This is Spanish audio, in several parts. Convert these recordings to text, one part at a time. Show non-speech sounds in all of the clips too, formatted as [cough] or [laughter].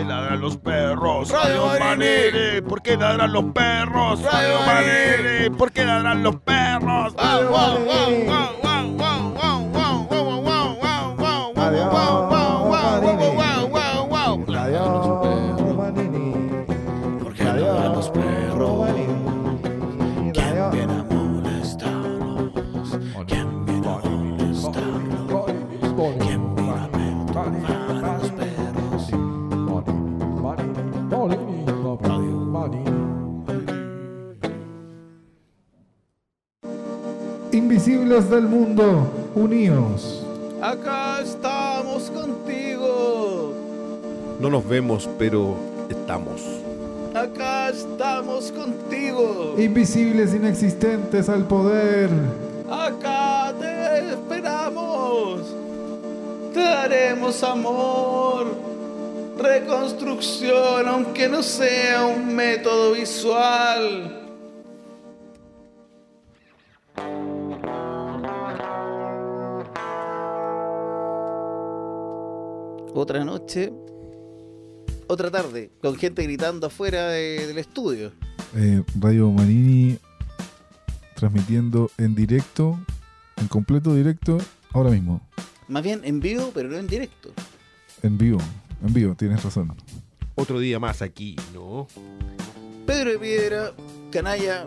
qué ladran los perros? Radio Manini. ¿Por qué ladran los perros? Radio Manini. ¿Por qué ladran los perros? Wow, wow, Del mundo, unidos. Acá estamos contigo. No nos vemos, pero estamos. Acá estamos contigo. Invisibles inexistentes al poder. Acá te esperamos. Te daremos amor. Reconstrucción, aunque no sea un método visual. Otra noche, otra tarde, con gente gritando afuera de- del estudio. Eh, Radio Manini transmitiendo en directo, en completo directo, ahora mismo. Más bien en vivo, pero no en directo. En vivo, en vivo, tienes razón. Otro día más aquí, ¿no? Pedro de Piedra, Canalla,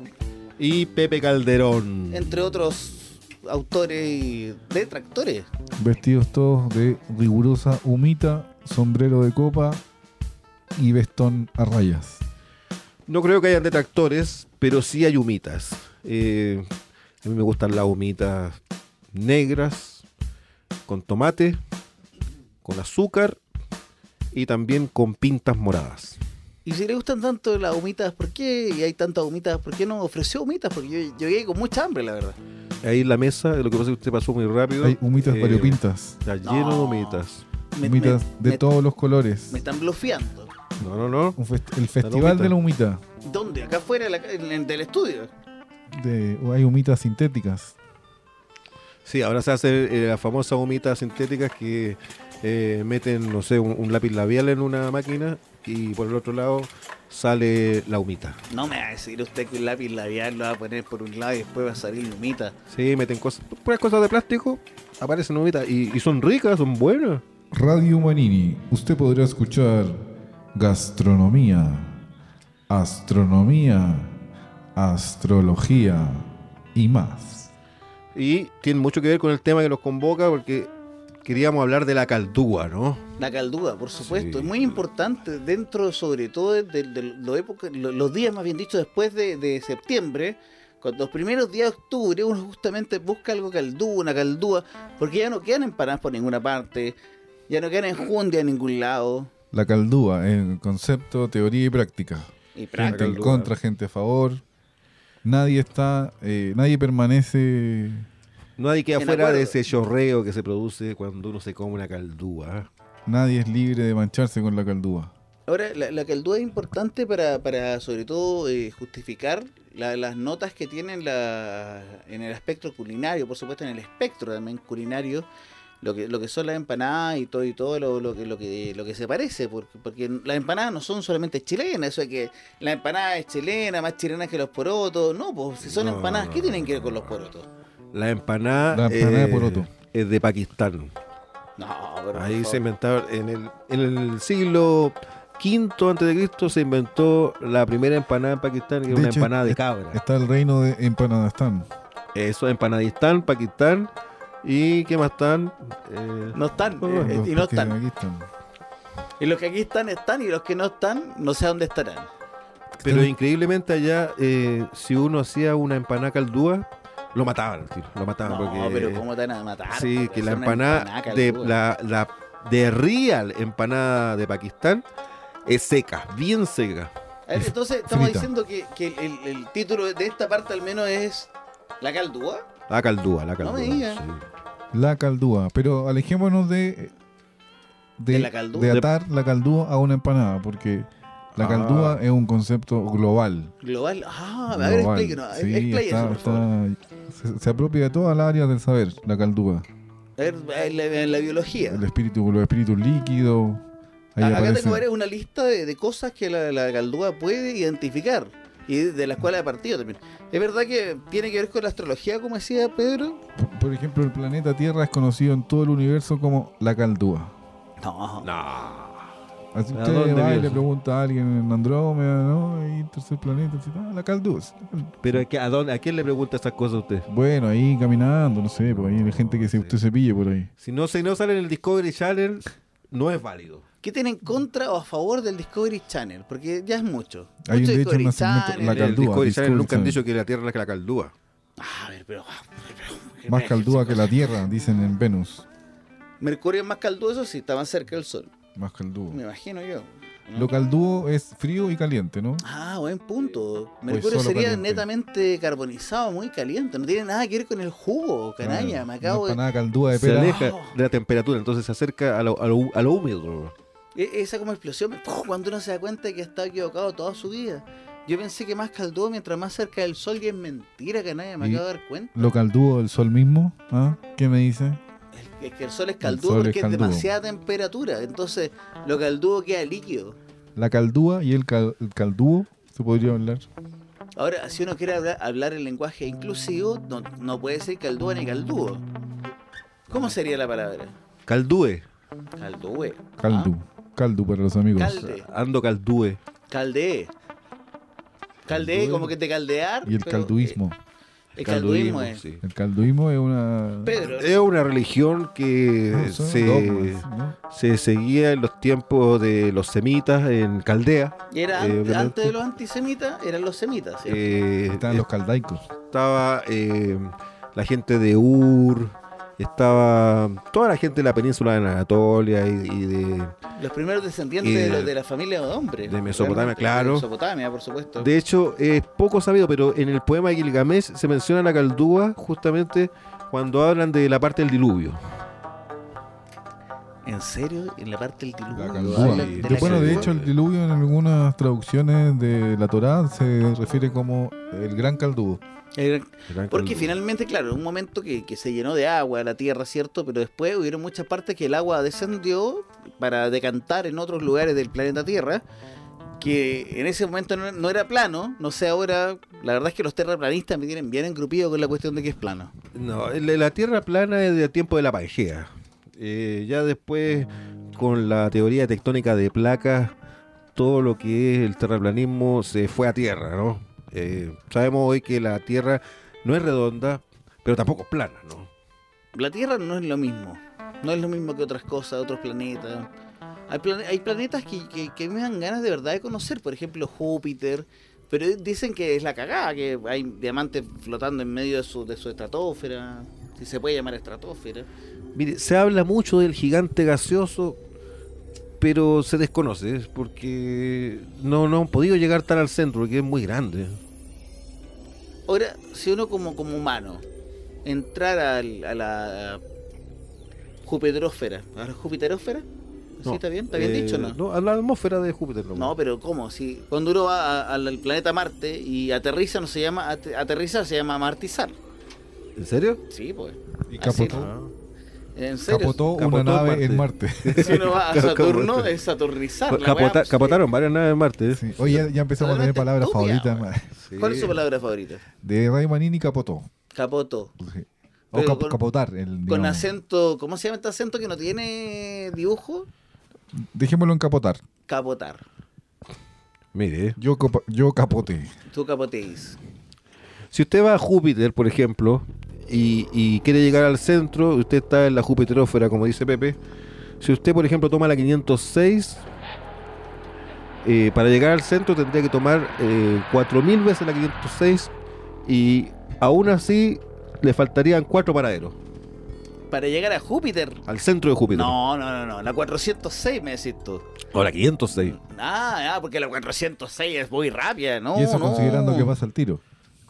Y Pepe Calderón. entre otros autores y detractores. Vestidos todos de rigurosa humita, sombrero de copa y vestón a rayas. No creo que hayan detractores, pero sí hay humitas. Eh, a mí me gustan las humitas negras, con tomate, con azúcar y también con pintas moradas. Y si le gustan tanto las humitas, ¿por qué? Y hay tantas humitas, ¿por qué no ofreció humitas? Porque yo, yo llegué con mucha hambre, la verdad. Ahí en la mesa, lo que pasa es que usted pasó muy rápido. Hay humitas eh, variopintas, Está lleno de No. humitas. Me, humitas me- de me- todos los colores. Me están bloqueando. No, no, no. Fest- el festival de la humita. ¿Dónde? Acá afuera de la ca- en- en- del estudio. De, o hay humitas sintéticas. Sí, ahora se hace eh, las famosas humitas sintéticas que eh, meten, no sé, un, un lápiz labial en una máquina y por el otro lado sale la humita. No me va a decir usted que un lápiz labial lo va a poner por un lado y después va a salir humita. Sí, meten cosas, puras cosas de plástico, aparecen humitas y, y son ricas, son buenas. Radio Manini, usted podrá escuchar gastronomía, astronomía, astrología y más. Y tiene mucho que ver con el tema que nos convoca porque queríamos hablar de la caldúa, ¿no? La caldúa, por supuesto, Sí. es muy importante dentro, sobre todo, de, de- de lo época- lo- los días, más bien dicho, después de, septiembre, cuando los primeros días de octubre, uno justamente busca algo caldúa, una caldúa, porque ya no quedan empanadas por ninguna parte, ya no quedan enjundia en ningún lado. La caldúa, en concepto, teoría y práctica. Y Gente práctica. en caldúa. contra, gente a favor. Nadie está, eh, nadie permanece. Nadie queda fuera de ese chorreo que se produce cuando uno se come una caldúa. Nadie es libre de mancharse con la caldúa. Ahora, la, la caldúa es importante para, para sobre todo, eh, justificar la- las notas que tienen la, en el espectro culinario, por supuesto en el espectro también culinario, lo que, lo que son las empanadas y todo y todo lo, lo que, lo, que, lo que se parece, porque, porque las empanadas no son solamente chilenas, eso de que la empanada es chilena, más chilena que los porotos, no, pues si son No, empanadas, ¿qué tienen que ver con los porotos? La empanada, La empanada de eh, poroto. es de Pakistán. No, pero Ahí se inventaron, en el, en el siglo V antes de Cristo se inventó la primera empanada en Pakistán, que era De una hecho, empanada de cabra. Está el reino de Empanadastán. Eso, empanadistán, Pakistán. ¿Y qué más están? Eh, no están, Oh, eh, y no están. aquí están. Y los que aquí están, están, y los que no están, no sé dónde estarán. pero Están- increíblemente allá, eh, si uno hacía una empanada caldúa, lo mataban, al tiro, lo mataban. No, porque, pero ¿cómo te van a matar? Sí, po? que la empanada, de la, la de real empanada de Pakistán es seca, bien seca. A ver, entonces estamos frita. diciendo que, que el, el- el título de esta parte al menos es La Caldúa. La caldúa, la caldúa. me diga. sí. La caldúa. Pero alejémonos de. ¿De la caldúa? de atar la caldúa a una empanada, porque la Ah. caldúa es un concepto global. Global. Ah, a ver, global. explíquenos. Sí, explíquenos, está- por favor. está- se, se apropia de todas las áreas del saber, la caldúa. A ver, en la, en la biología. El espíritu, los espíritus líquidos, Ahí Acá aparece. tengo una lista de, de cosas que la, la Caldúa puede identificar. Y de la escuela de partido también. Es verdad que tiene que ver con la astrología, como decía Pedro. Por- Por ejemplo, el planeta Tierra es conocido en todo el universo como la Caldúa. No. No. Así ¿A usted dónde va y le pregunta a alguien en Andrómeda, ¿no? Y tercer planeta, así, ah, la Caldúa. sí, Caldúa. Pero ¿a, qué- a dónde, ¿a quién le pregunta estas cosas a usted? Bueno, ahí caminando, no sé, pues ahí hay gente que se, usted se pille por ahí. Si no, si no sale en el Discovery Channel, no es válido. ¿Qué tiene en contra o a favor del Discovery Channel? Porque ya es mucho. Hay mucho de hecho Discovery un segmento- Channel. la En el Caldúa, Discovery Channel Discovery nunca han Channel. dicho que la Tierra es la Caldúa. Ah, a ver, pero. pero- Más Caldúa que la Tierra, dicen en Venus. Mercurio es más calduoso si está más cerca del Sol. Más Caldúa. Me imagino yo. ¿no? Lo caldúo es frío y caliente, ¿no? Ah, buen punto. Mercurio solo sería caliente. netamente carbonizado, muy caliente. No tiene nada que ver con el jugo, canalla. Claro, Me no acabo es de. para nada caldúa de Se pera. aleja Oh. de la temperatura, entonces se acerca a lo, a lo, a lo húmedo. E- Esa como explosión, cuando uno se da cuenta de que estado equivocado toda su vida. Yo pensé que más caldudo mientras más cerca del sol y es mentira, canalla. Me acabo de dar cuenta. Lo caldúo del sol mismo, ¿ah? ¿Qué me dice? El, el que el sol es es porque es, demasiada temperatura. Entonces, lo caldudo queda líquido. La caldúa y el, cal- el caldúo, se podría hablar. Ahora, si uno quiere hablar, hablar el lenguaje inclusivo, no, no puede ser caldúa ni caldúo. ¿Cómo sería la palabra? Caldúe. Caldúe. Caldu. Caldu para los amigos. Calde. Ando caldúe. Caldee. Caldee, como que te caldear. Y el pero, calduismo. eh, el calduismo es. sí. El calduismo es una... Pedro, Es una religión que no, son se, dogmas, ¿no? se seguía en los tiempos de los semitas en Caldea. y era eh, antes de los antisemitas, eran los semitas. ¿cierto? Eh, Estaban los caldaicos. estaba eh, la gente de Ur, estaba toda la gente de la península de Anatolia y, y de... los primeros descendientes de, de- la familia de hombres. de Mesopotamia, claro. De Mesopotamia, por supuesto. De hecho, es poco sabido, pero en el poema de Gilgamesh se menciona la caldúa justamente cuando hablan de la parte del diluvio. ¿En serio? En la parte del diluvio. La de la bueno, de hecho, el diluvio en algunas traducciones de la Torá se refiere como el gran. El- Gran Porque finalmente, claro, en un momento que, que se llenó de agua la tierra, ¿cierto? Pero después hubieron muchas partes que el agua descendió para decantar en otros lugares del planeta Tierra, que en ese momento no, no era plano, no sé ahora, la verdad es que los terraplanistas me tienen bien engrupido con la cuestión de que es plano. No, la la Tierra plana es del tiempo de la Pangea. Eh, ya después, con la teoría tectónica de placas, todo lo que es el terraplanismo se fue a tierra, ¿no? Eh, sabemos hoy que la Tierra no es redonda, pero tampoco es plana, ¿no? La Tierra no es lo mismo, no es lo mismo que otras cosas, otros planetas. Hay, plane- hay planetas que me dan ganas de verdad de conocer, por ejemplo Júpiter, pero dicen que es la cagada, que hay diamantes flotando en medio de su, de su estratosfera, si se puede llamar estratosfera. Mire, se habla mucho del gigante gaseoso, pero se desconoce, es porque no, no han podido llegar tan al centro, porque es muy grande. Ahora, si uno como, como humano entrara al- a la Jupiterósfera, ¿a la Jupiterósfera? ¿Sí No, está bien? ¿Está bien eh, dicho o no? No, a la atmósfera de Júpiter. nomás. No, pero ¿cómo? Si cuando uno va a- al al planeta Marte y aterriza, no se llama ate- aterrizar, se llama amartizar. ¿En serio? Sí, pues. Y capotó. En serio. capotó Capotó una nave Marte. en Marte. Si [laughs] uno va a Saturno, Capotó. es saturnizar. la Capota- weá, pues, capotaron varias naves en Marte. ¿eh? Sí. Oye, ya, ya empezamos a tener palabras estúpida, favoritas. Sí. ¿Cuál es su palabra favorita? De Ray Manini capotó. Capoto. Sí. O Pero cap- con- capotar. El, Con acento, ¿cómo se llama este acento que no tiene dibujo? Dejémoslo en capotar. Capotar. Mire, Yo, yo capote. Tú capoteis. si usted va a Júpiter, por ejemplo, y, y quiere llegar al centro, usted está en la Jupiterósfera, como dice Pepe. Si usted, por ejemplo, toma la 506, eh, para llegar al centro tendría que tomar eh, 4.000 veces la 506 y aún así le faltarían cuatro paraderos Para llegar a Júpiter. al centro de Júpiter. No, no, no, no. La 406 me decís tú. O la 506. Ah, ah, porque la 406 es muy rápida, ¿no? y eso no. considerando que pasa el tiro.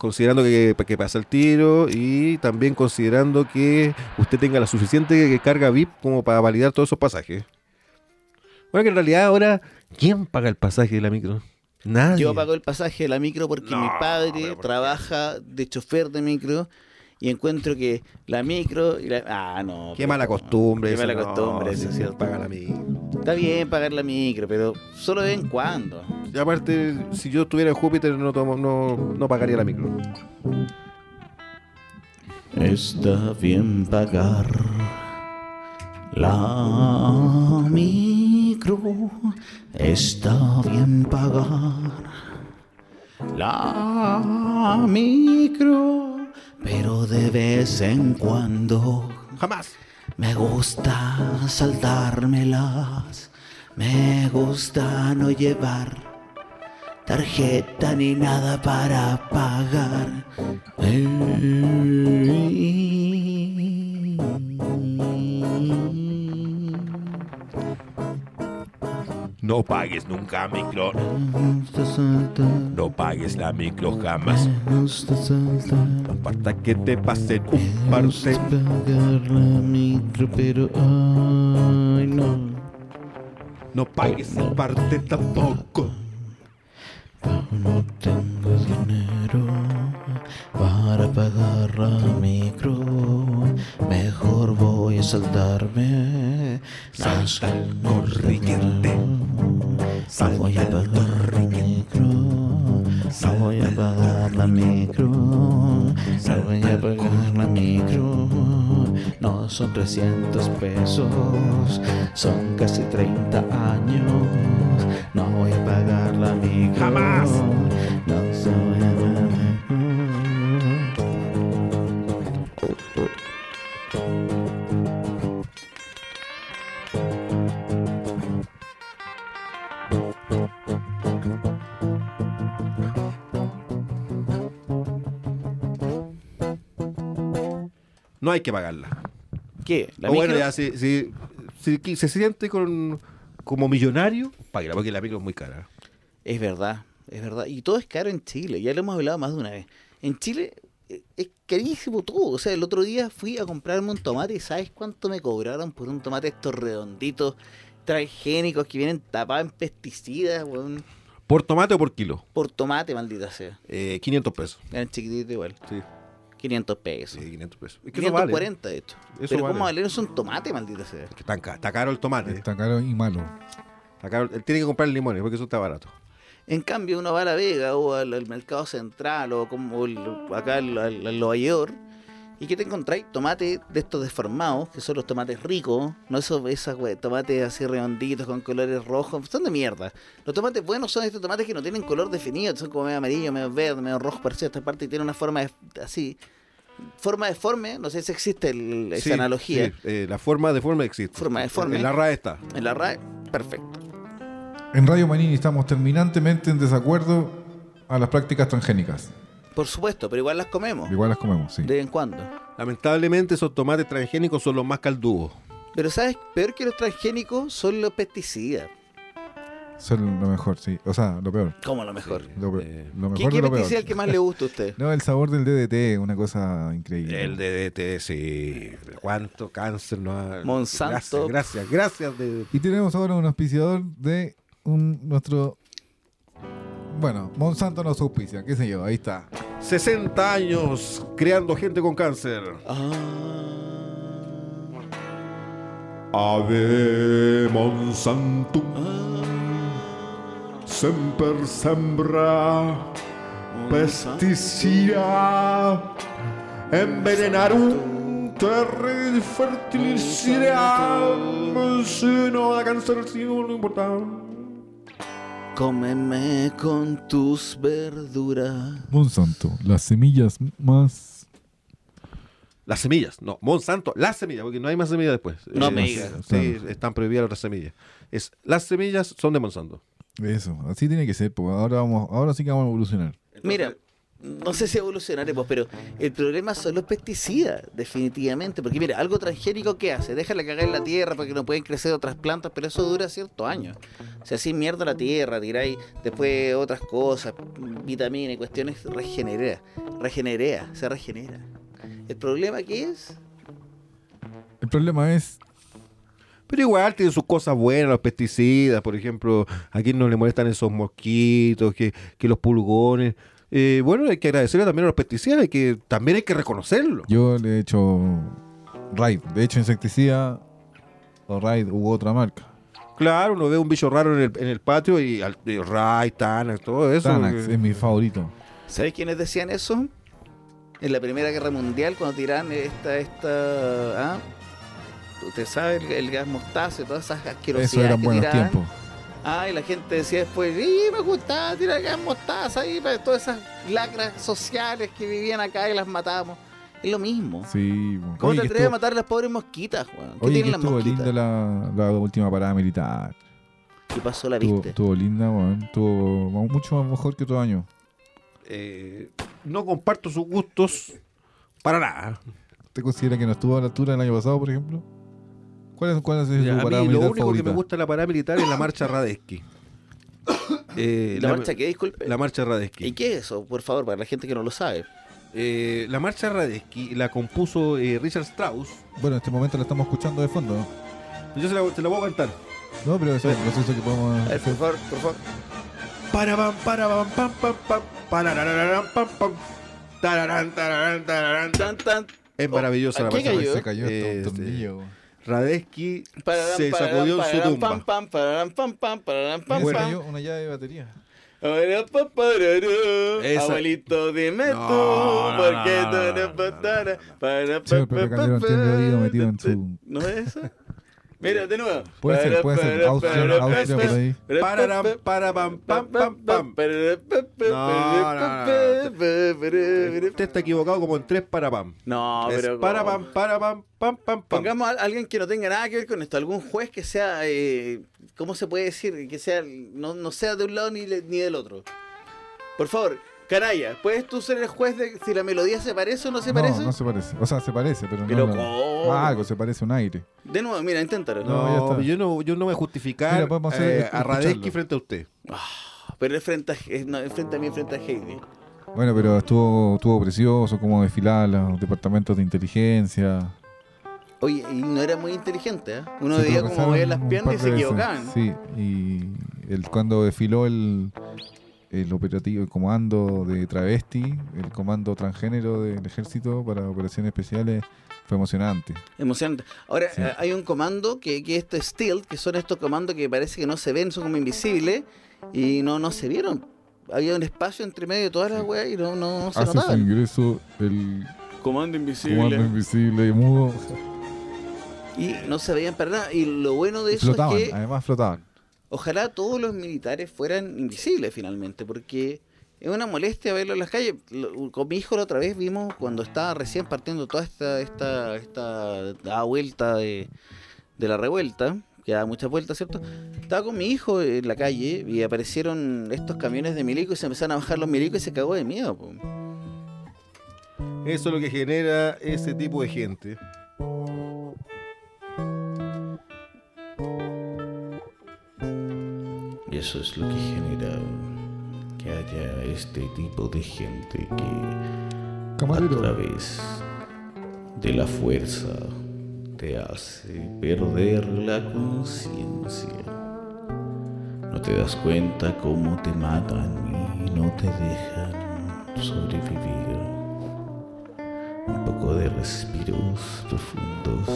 Considerando que, que pasa el tiro y también considerando que usted tenga la suficiente carga VIP como para validar todos esos pasajes. Bueno, que en realidad ahora, ¿quién paga el pasaje de la micro? Nadie. Yo pago el pasaje de la micro porque No, mi padre trabaja de chofer de micro y encuentro que la micro y la... Ah, no. Qué mala costumbre. Qué mala no, costumbre, sí, eso es sí, cierto. paga la micro. Está bien pagar la micro, pero solo de vez en cuando. Y aparte, si yo estuviera en Júpiter, no, tomo- no, no pagaría la micro. Está bien pagar la micro. Está bien pagar la micro. Pero de vez en cuando Jamás. me gusta saltármelas. Me gusta no llevar tarjeta ni nada para pagar. No pagues nunca micro. No pagues la micro jamás. Aparta que te pasen un parce. pagar la micro, pero ay no. No pagues en parte tampoco. No tengo dinero para pagar la micro. Mejor voy a saltarme. Salta el corriente. No voy a pagar la micro. No voy a pagar la micro. No voy a pagar la micro. No son 300 pesos. Son casi 30 años. No voy a pagar la micro. Jamás. No se voy a. No hay que pagarla. ¿Qué? ¿La o bueno, ya, si, si, se siente con, como millonario, páguela, porque la micro es muy cara. Es verdad, es verdad. Y todo es caro en Chile, ya lo hemos hablado más de una vez. En Chile eh, es carísimo todo. O sea, el otro día fui a comprarme un tomate y ¿sabes cuánto me cobraron por un tomate estos redonditos, transgénicos que vienen tapados en pesticidas, weón? ¿Por tomate o por kilo? Por tomate, maldita sea. Eh, 500 pesos. Eran chiquititos igual. Sí, 500 pesos. sí 500 pesos. Es que no vale. 540 de hecho. Eso Pero vale. ¿cómo valer eso un tomate, maldita sea? Que Está, ca- está caro el tomate. Está caro y malo. Está caro. Él tiene que comprar limones porque eso está barato. En cambio, uno va a La Vega o al, al mercado central o como el- acá al, al, al Nueva York y que te encontráis tomates de estos deformados, que son los tomates ricos, no esos esas we- tomates así redonditos con colores rojos, son de mierda. Los tomates buenos son estos tomates que no tienen color definido, son como medio amarillo, medio verde, medio rojo parecido a esta parte y tienen una forma de- así. Forma deforme, no sé si existe el- esa Sí, analogía. sí, eh, la forma de forma existe. Forma deforme. En la RAE está. En la RAE, perfecto. En Radio Manini estamos terminantemente en desacuerdo a las prácticas transgénicas. Por supuesto, pero igual las comemos. Igual las comemos, sí. De vez en cuando. Lamentablemente esos tomates transgénicos son los más caldudos. Pero sabes, peor que los transgénicos son los pesticidas. Son lo mejor, sí. O sea, lo peor. Como lo mejor. Lo, Eh, lo ¿Qué, mejor qué lo pesticida es el que más le gusta a usted? [laughs] No, el sabor del DDT, una cosa increíble. El DDT, sí. ¿Cuánto cáncer no ha... Monsanto. Gracias, gracias. gracias de... Y tenemos ahora un auspiciador de un nuestro. Bueno, Monsanto nos auspicia, qué sé yo, ahí está. 60 años creando gente con cáncer. Ave Monsanto, semper sembra. Pesticida, envenenarum terra fertilizare, se no da cáncer si no importa. Cómeme con tus verduras. Monsanto, las semillas más. Las semillas, no, Monsanto, las semillas, porque no hay más semillas después. No me sí, digas. Sí, están prohibidas las otras semillas. Es, las semillas son de Monsanto. Eso, así tiene que ser, porque ahora vamos, ahora sí que vamos a evolucionar. Mira, no sé si evolucionaremos, pero el problema son los pesticidas, definitivamente. Porque mira, algo transgénico que hace, déjala cagar en la tierra porque no pueden crecer otras plantas, pero eso dura ciertos años. O sea, así mierda la tierra, tiráis después otras cosas, vitaminas y cuestiones, regenera, regenera, se regenera. El problema que es, El problema es, Pero igual tienen sus cosas buenas, los pesticidas, por ejemplo, a quien no le molestan esos mosquitos, que, que los pulgones. Eh, bueno, hay que agradecerle también a los pesticidas, que, también hay que reconocerlo. yo le he hecho Raid, de hecho insecticida o Raid u otra marca. Claro, uno ve un bicho raro en el, en el patio y, Ray, Tanax, todo eso. Tanax que- es mi favorito. ¿Sabes quiénes decían eso? En la Primera Guerra Mundial, cuando tiraban esta, esta, ¿ah? Usted sabe, el, el gas mostaza y todas esas asquerosidades Eso eran que buenos tiraban. tiempos. Ah, y la gente decía después, ¡y me gustaba tirar gas mostaza! Y para todas esas lacras sociales que vivían acá y las matamos. Es lo mismo. Sí. ¿Cómo Oye, te que atreves a matar a las pobres mosquitas, weón? ¿Qué Oye, que tienen las estuvo mosquitas? linda la, la última parada militar. ¿Qué pasó? ¿La Estuvo, viste? estuvo linda, weón. Estuvo mucho más mejor que otro año. eh, no comparto sus gustos para nada. ¿Usted considera que no estuvo a la altura del año pasado, por ejemplo? ¿Cuál es, cuál es su Ya, a mí lo único favorita? que me gusta de la parada militar es la marcha Radesky. [coughs] Eh, ¿La marcha qué? Disculpe. La marcha Radesky. ¿Y qué es eso? Por favor, para la gente que no lo sabe. Eh, la marcha Radesky la compuso eh, Richard Strauss. Bueno, en este momento la estamos escuchando de fondo. ¿no? Yo se la, se la voy a cantar. No, pero es un proceso que podemos A ver, por favor, por favor. Para pam, para pam, pam, pam, pam, pam, pam. Tararán, tararán, tararán, tan. Tan. Es maravillosa ¿a la marcha. cayó? Se cayó hasta Este, un tornillo. Radesky Pararán, se pararán, sacudió en su tumba. Pam, pam, pararán, pam, pam, pararán, pam, Mira, se pam. cayó una llave de batería. Esa- Abuelito, dime No, tú, no, ¿por no, qué no, tú no, no no, no, pa, metido en pa, su- ¿No es esa? Mira, de nuevo. Puede ser, Para, puede ser. Austria, Austria por ahí. para, Pararán, pa, para pam, pam, pam, No, no, no, Usted está equivocado como en tres para pam. No, Es pero. para ¿cómo? pam, para pam, pam, pam, pam. Pongamos a alguien que no tenga nada que ver con esto, algún juez que sea, eh, ¿cómo se puede decir? Que sea, no, no sea de un lado ni, le- ni del otro. Por favor, Caraya, ¿puedes tú ser el juez de si la melodía se parece o no se parece? No, no se parece. O sea, se parece, pero, Pero no. ¿cómo? no- algo, se parece a un aire. De nuevo, mira, inténtalo. No, ya No, está. yo no, yo no voy a justificar Mira, podemos hacer- eh, a. Radesky frente a usted. Pero es frente a, es- no, es frente a mí, frente a Heidi. Bueno, pero estuvo, estuvo precioso cómo desfilaban los departamentos de inteligencia. Oye, y no era muy inteligente, ¿eh? Uno veía como tropezaron veía las piernas y se equivocaban. Sí, y el, cuando desfiló el, el operativo, el comando de travesti, el comando transgénero del ejército para operaciones especiales, fue emocionante. Emocionante. Ahora, Sí. eh, hay un comando que, que esto es stealth, que son estos comandos que parece que no se ven, son como invisibles, y no, no se vieron. Había un espacio entre medio de todas las weas y no, no, no se Hace su notaban. ingreso el Comando invisible. comando invisible y mudo. Y no se veían para nada. Y lo bueno de eso flotaban, es que además flotaban. Ojalá todos los militares fueran invisibles finalmente, porque es una molestia verlo en las calles. Con mi hijo la otra vez vimos cuando estaba recién partiendo toda esta, esta, esta vuelta de, de la revuelta, que da muchas vueltas, ¿cierto? Estaba con mi hijo en la calle y aparecieron estos camiones de milico y se empezaron a bajar los milicos y se cagó de miedo. po. Eso es lo que genera ese tipo de gente. Eso es lo que genera que haya este tipo de gente que a Camarero. través de la fuerza te hace perder la conciencia. No te das cuenta cómo te matan y no te dejan sobrevivir. Un poco de respiros profundos,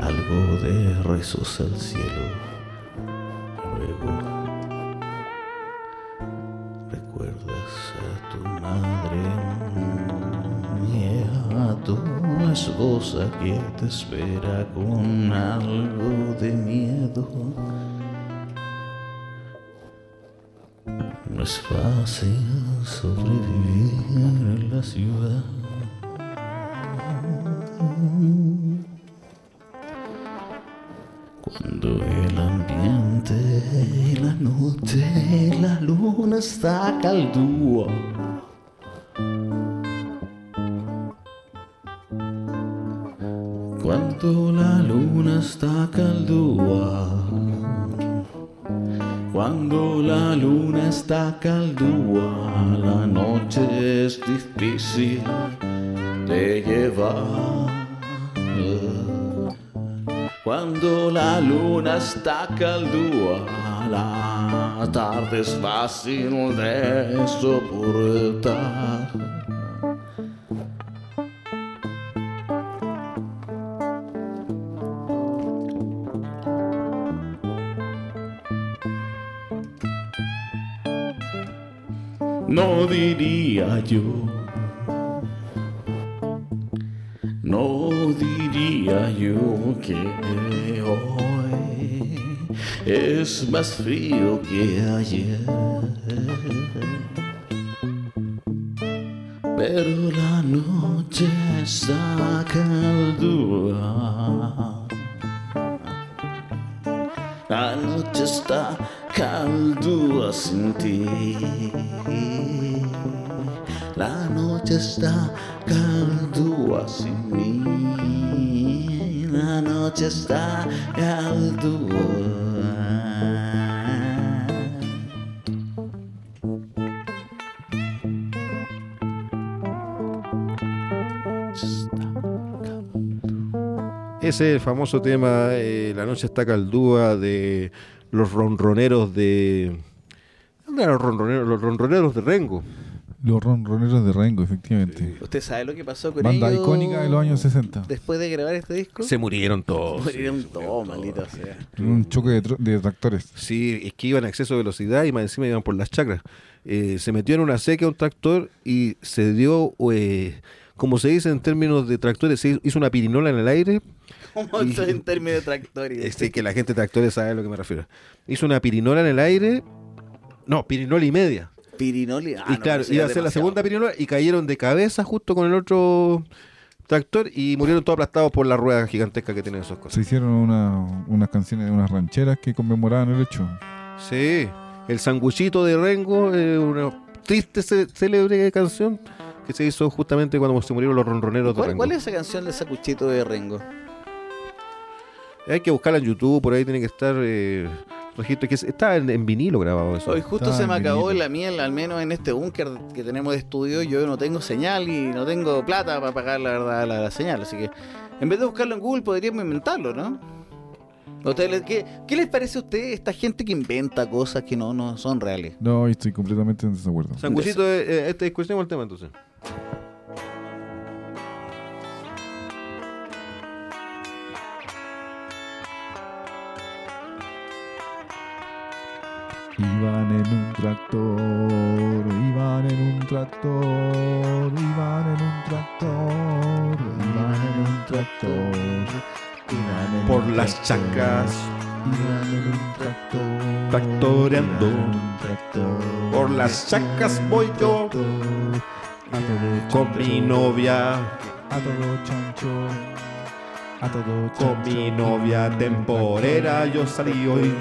algo de rezos al cielo. Esposa que te espera con algo de miedo. No es fácil sobrevivir en la ciudad. Cuando el ambiente y la noche y la luna está caldúa. Noche es difícil de llevar. Cuando la luna está caldúa, la tarde es fácil de soportar. No diría yo. No diría yo que hoy es más frío que ayer. Pero la noche está caldura. La noche está caldura sin ti. La noche está caldura sin mí. La noche está caldura. Ese famoso tema, eh, La noche está caldúa, de los ronroneros de... ¿Dónde eran los ronroneros? Los ronroneros de Rengo. Los ronroneros de Rengo, efectivamente. ¿Usted sabe lo que pasó con Banda ellos icónica de los años 60. después de grabar este disco? Se murieron todos. Murieron sí, se todos, murieron maldito todos. sea. Un choque de, tractores. Sí, es que iban a exceso de velocidad y más encima iban por las chacras. Eh, se metió en una seca un tractor y se dio, eh, como se dice en términos de tractores, se hizo una pirinola en el aire. ¿Cómo Y- en términos de tractores? [laughs] Este, que la gente de tractores sabe a lo que me refiero. Hizo una pirinola en el aire. No, pirinola y media. Pirinoli. Ah, y no, claro, iba a ser la segunda pirinola y cayeron de cabeza justo con el otro tractor y murieron todos aplastados por la rueda gigantesca que tienen esos cosas. Se hicieron una- unas canciones, unas rancheras que conmemoraban el hecho. Sí, el sanguchito de Rengo, eh, una triste, célebre canción que se hizo justamente cuando se murieron los ronroneros de ¿Cuál, Rengo. cuál es esa canción de Sacuchito de Rengo? Hay que buscarla en YouTube, por ahí tiene que estar eh, registro. Que es- está en, en vinilo grabado eso. Hoy justo Está se me acabó vinilo. la miel, al menos en este búnker que tenemos de estudio. Yo no tengo señal y no tengo plata para pagar la verdad la, la señal. Así que en vez de buscarlo en Google, podríamos inventarlo, ¿no? ¿A ustedes les- ¿Qué, qué les parece a ustedes esta gente que inventa cosas que no, no son reales? No, estoy completamente en desacuerdo. Sanguchito, eh, eh, este, escuchemos el tema entonces. Iban en un tractor, iban en un tractor, iban en un tractor, iban en un tractor, iban en Por un las tractor, chacas, iban en un tractor, Tractoreando. iban en un tractor, Por las chacas voy yo. a con mi novia, a todo chancho, a todo con chancho, mi novia temporera. Yo salí hoy.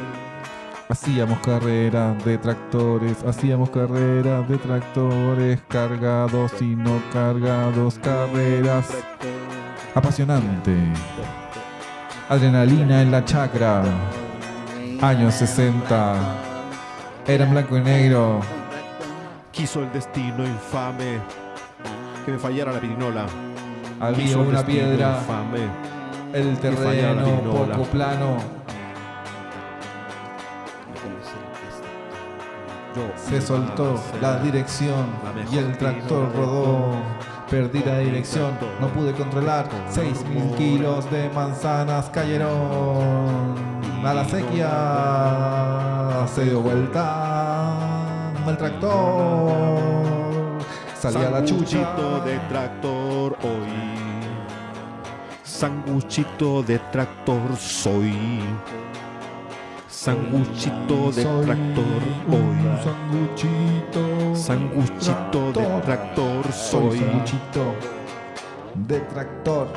Hacíamos carreras de tractores, hacíamos carreras de tractores, cargados y no cargados, carreras apasionante. Adrenalina en la chacra, años 60, era en blanco y negro. Quiso el destino infame que me fallara la pirinola. Había una piedra, infame. el terreno poco plano. Se soltó la dirección y el tractor rodó. Perdí la dirección, no pude controlar. Seis mil kilos de manzanas cayeron a la sequía. Se dio vuelta el tractor. Salía la chucha. Sanguchito de tractor hoy. Sanguchito de tractor soy. Sanguchito de Soy tractor un hoy. sanguchito. Sanguchito de tractor Soy soy. sanguchito de tractor.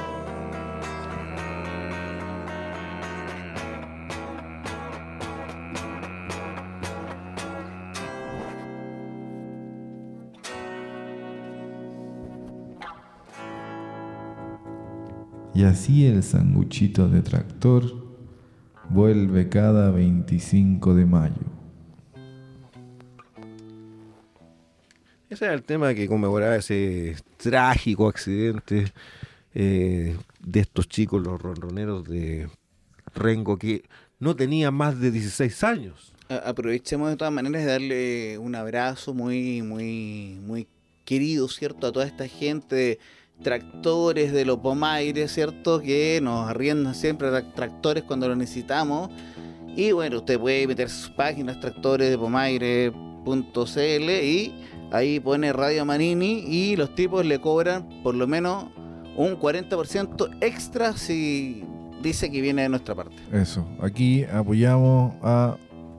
Y así el sanguchito de tractor vuelve cada 25 de mayo. Ese era el tema que conmemoraba ese trágico accidente eh, de estos chicos, los ronroneros de Rengo, que no tenían más de 16 años. Aprovechemos de todas maneras de darle un abrazo muy, muy, muy querido, ¿cierto? A toda esta gente de tractores de los Pomaires, ¿cierto? Que nos arriendan siempre tra- tractores cuando lo necesitamos. Y bueno, usted puede meterse a sus páginas tractores de y ahí pone Radio Manini y los tipos le cobran por lo menos un 40% extra si dice que viene de nuestra parte. Eso. Aquí apoyamos a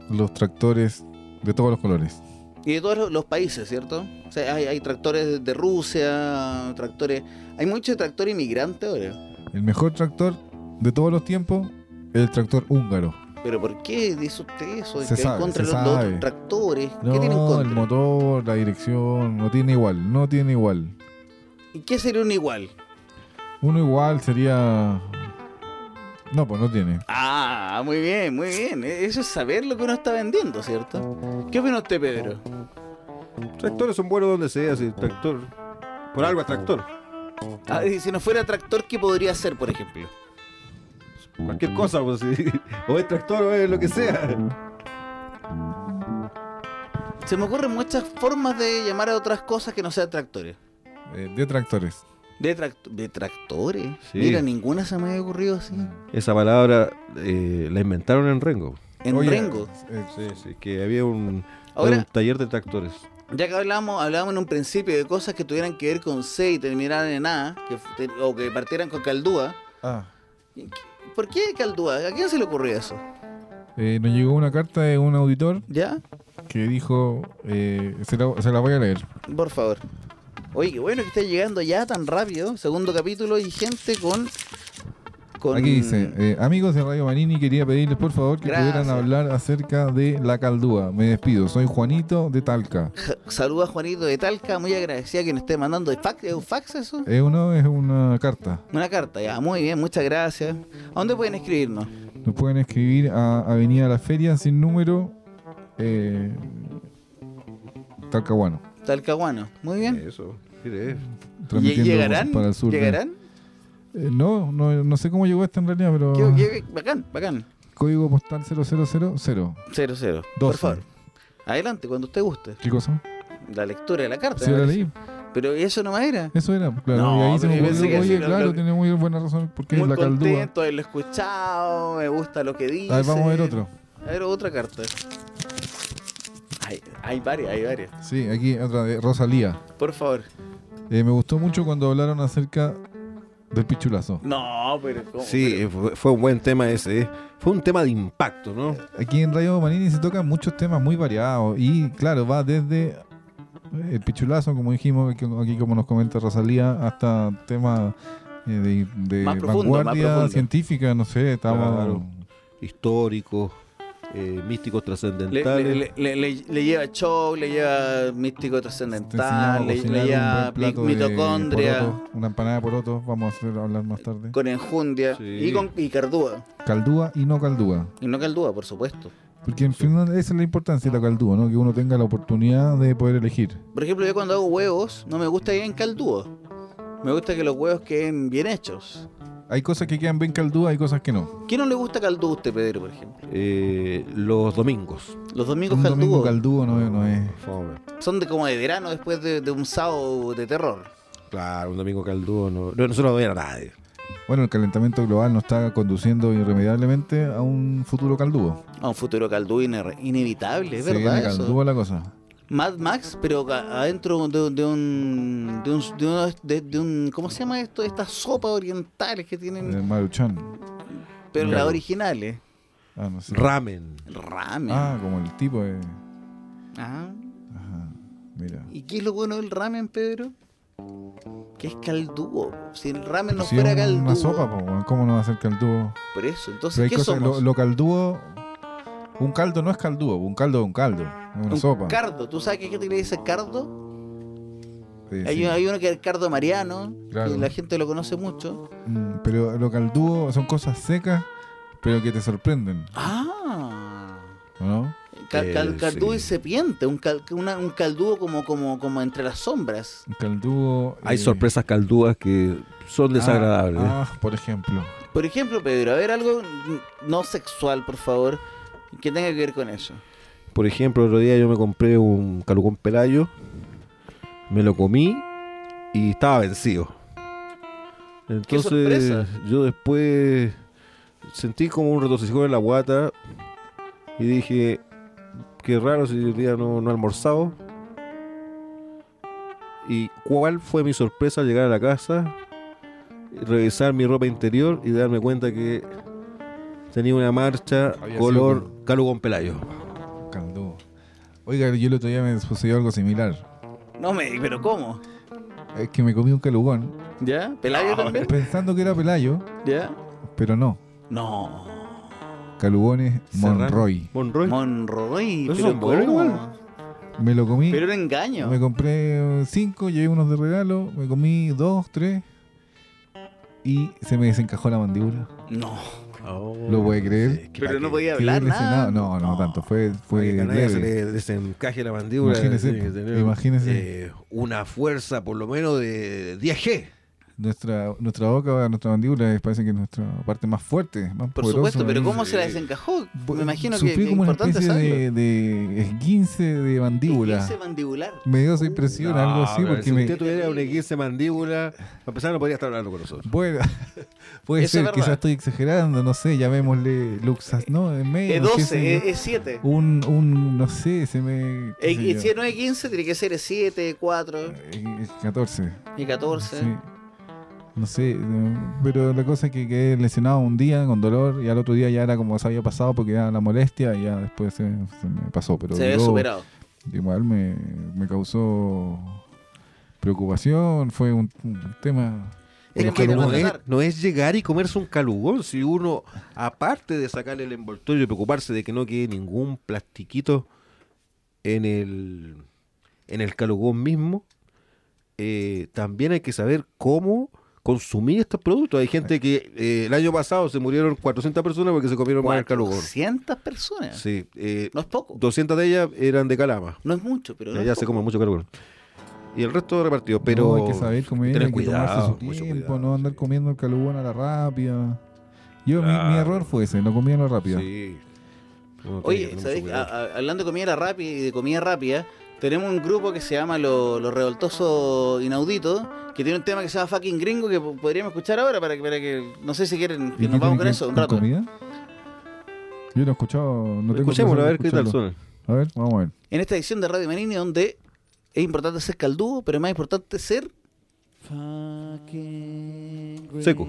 los tractores de todos los colores. Y de todos los- países, ¿cierto? O sea, hay, hay tractores de Rusia, tractores... Hay mucho tractor inmigrante ahora. El mejor tractor de todos los tiempos es el tractor húngaro. ¿Pero por qué dice usted eso? Se sabe, contra se los, sabe. otros tractores. ¿Qué tienen No, contra? el motor, la dirección, no tiene igual, no tiene igual. ¿Y qué sería un igual? Uno igual sería... No, pues no tiene. Ah, muy bien, muy bien. E- Eso es saber lo que uno está vendiendo, ¿cierto? ¿Qué opina usted, Pedro? Tractores son buenos donde sea, si tractor. Por algo es tractor. Ah, y si no fuera tractor, ¿qué podría ser, por ejemplo? Cualquier cosa, pues, si- [laughs] o es tractor o es lo que sea. Se me ocurren muchas formas de llamar a otras cosas que no sean tractores. Eh, de tractores. ¿De, tract- de tractores? Sí. Mira, ninguna se me había ocurrido así. Esa palabra eh, la inventaron en Rengo. En Oye, Rengo. eh, Sí, sí, que había un, Ahora- un taller de tractores. Ya que hablábamos, hablábamos en un principio de cosas que tuvieran que ver con C y terminaran en A, que, o que partieran con Caldúa. ah, ¿Por qué Caldúa? ¿A quién se le ocurrió eso? eh, nos llegó una carta de un auditor ¿Ya? que dijo, eh, se, la, se la voy a leer. Por favor. Oye, qué bueno que esté llegando ya tan rápido. Segundo capítulo y gente con. con Aquí dice, eh, amigos de Radio Manini, quería pedirles por favor que Gracias. pudieran hablar acerca de la caldúa. Me despido, soy Juanito de Talca. [laughs] Saluda a Juanito de Talca, muy agradecida que nos esté mandando de fax, ¿es un fax eso? Es uno, es una carta. Una carta, ya, muy bien, muchas gracias. ¿A dónde pueden escribirnos? Nos pueden escribir a Avenida La Feria sin número eh, Talcahuano. Talcahuano, muy bien. Eso, mire. transmitiendo ¿Llegarán? para el sur ¿Llegarán? Eh, no, no, no sé cómo llegó esta en realidad, pero Qué- qué- bacán, bacán. código postal 0000. Cero, cero. Por Doce. favor. Adelante, cuando usted guste. ¿Qué cosa? La lectura de la carta. Sí, la leí. Pero eso no era. Eso era, claro. No, y ahí se me ocurrió, que oye, claro, lo- tiene muy buena razón, porque es Muy la caldúa. contento haberlo escuchado, me gusta lo que dice. A ver, vamos a ver otro. A ver, otra carta. Hay, hay varias, hay varias. Sí, aquí otra de Rosalía. Por favor. Eh, me gustó mucho cuando hablaron acerca del pichulazo. No, pero ¿cómo? Sí, Pero- eh, fue, fue un buen tema ese. eh. Fue un tema de impacto, ¿no? Aquí en Radio Manini se tocan muchos temas muy variados y claro, va desde el pichulazo, como dijimos, aquí como nos comenta Rosalía, hasta temas de, de Más profundo, vanguardia científica, no sé, estamos... Claro. Históricos, eh, místicos le, trascendentales. le- le- le- le lleva show, le lleva místico trascendental, le, lleva mitocondria, una empanada de porotos, vamos a hacer hablar más tarde. con enjundia Sí. y con y cardúa. Caldúa y no caldúa. Y no caldúa, por supuesto. Porque en fin, esa es la importancia de la caldúa, ¿no? Que uno tenga la oportunidad de poder elegir. Por ejemplo, yo cuando hago huevos, no me gusta que en caldúa. Me gusta que los huevos queden bien hechos. Hay cosas que quedan bien caldúa, hay cosas que no. ¿Quién no le gusta caldúa a usted, Pedro, por ejemplo? Eh, los domingos. Los domingos Un domingo caldúa caldúo no, es- no es... Fome. son de como de verano después de, de un sábado de terror. Claro, un domingo caldúo. No, no, eso no lo veía a nadie. Bueno, el calentamiento global nos está conduciendo irremediablemente a un futuro caldúo. A un futuro caldúa ine- inevitable, es Se verdad viene eso. caldúa la cosa. Mad Max, pero adentro de, de un, de un, de, uno de- de un- ¿cómo se llama esto? Estas sopas orientales que tienen, De Maruchan. pero claro. las originales. Ah, no sé. Ramen. Ramen. Ah, como el tipo de... Ah. Ajá, mira. ¿Y qué es lo bueno del ramen, Pedro? Que es caldúo. Si el ramen no Si fuera es caldúo. una sopa, ¿cómo no va a ser caldúo? Por eso, entonces, ¿qué cosas, somos? lo, lo caldúo... Un caldo no es caldúo, un caldo es un caldo. Es una Un sopa. cardo. ¿Tú sabes qué gente le dice cardo? Sí, Hay, sí. hay uno que es el cardo mariano, Claro. que la gente lo conoce mucho. Mm, Pero lo caldúo son cosas secas, pero que te sorprenden, Ah. ¿o ¿no? Cal, cal- Eh, caldúo sí. incipiente, un, cal- una- un caldúo como, como, como entre las sombras. Un caldúo... Hay eh, sorpresas caldúas que son desagradables. Ah, ah, por ejemplo. Por ejemplo, Pedro, a ver algo no sexual, por favor, que tenga que ver con eso. Por ejemplo, el otro día yo me compré un calucón pelayo, me lo comí y estaba vencido. Entonces yo después sentí como un retorcijón en la guata y dije, qué raro si el día no, no he almorzado. Y cuál fue mi sorpresa al llegar a la casa, revisar mi ropa interior y darme cuenta que tenía una marcha Había color sido calugón pelayo. Caldú. Oiga, yo el otro día me sucedió algo similar. No me, pero ¿cómo? Es que me comí un calugón ¿Ya? ¿Pelayo también? pensando que era pelayo, ¿Ya? pero no. No. Calugones. Monroy. Monroy. Monroy. Pero son buenos. Me lo comí. Pero era engaño. Me compré cinco, llevé unos de regalo, me comí dos, tres y se me desencajó la mandíbula. No. ¿Lo puede creer? Pero no podía hablar nada. No, no, tanto. Fue, fue que se leve. le desencaje la mandíbula. Imagínese, tener, imagínese. eh, una fuerza por lo menos de 10G. Nuestra, nuestra boca, nuestra mandíbula parece que es nuestra parte más fuerte, más Por poderosa. supuesto, pero ¿cómo se la desencajó? Me imagino que, Sufrí que es como una importante especie saberlo. de, de esguince de mandíbula. Esguince mandibular. Me dio esa impresión, algo así, porque si me... usted tuviera una 15 mandíbula, para empezar no podría estar hablando con nosotros. Bueno, [laughs] puede Eso es ser, quizás estoy exagerando, no sé, llamémosle Luxas, ¿no? En medio, Es no sé, 12, se- es, es 7. un, un, no sé, se me... Eh, yo, Si no es 15, tiene que ser 7, 4 eh, 14. y 14. Sí. No sé, pero la cosa es que quedé lesionado un día con dolor y al otro día ya era como se había pasado porque era la molestia y ya después se, se me pasó. Pero Se duró- superado. igual me, me causó preocupación, fue un, un tema... Es que es, no es llegar y comerse un calugón. Si uno, aparte de sacarle el envoltorio y preocuparse de que no quede ningún plastiquito en el, en el calugón mismo, eh, también hay que saber cómo consumir estos productos. Hay gente que eh, el año pasado se murieron 400 personas porque se comieron mal el calugón. 400 personas. Sí, eh, No es poco. 200 de ellas eran de Calama. No es mucho, pero. no Allá se come mucho calugón. Y el resto repartido, pero No, hay que saber comer, tener hay que tomarse cuidado, su mucho tiempo, cuidado, no andar sí. comiendo el calugón a la rápida. Yo, mi- mi, error fue ese, no comía a la rápida. Sí. Que Oye, ¿sabes? mucho A- cuidado. a- hablando de comida rápida y de comida rápida, tenemos un grupo que se llama Los Lo Revoltosos Inauditos, que tiene un tema que se llama Fucking Gringo, que po- podríamos escuchar ahora para que, para que no sé si quieren ¿Y que nos vamos con eso un rato. comida? Yo no he escuchado, no tengo Escuchémoslo, a ver qué tal suena. A ver, vamos a ver. En esta edición de Radio Manini, donde es importante ser caldudo, pero es más importante ser. Seco.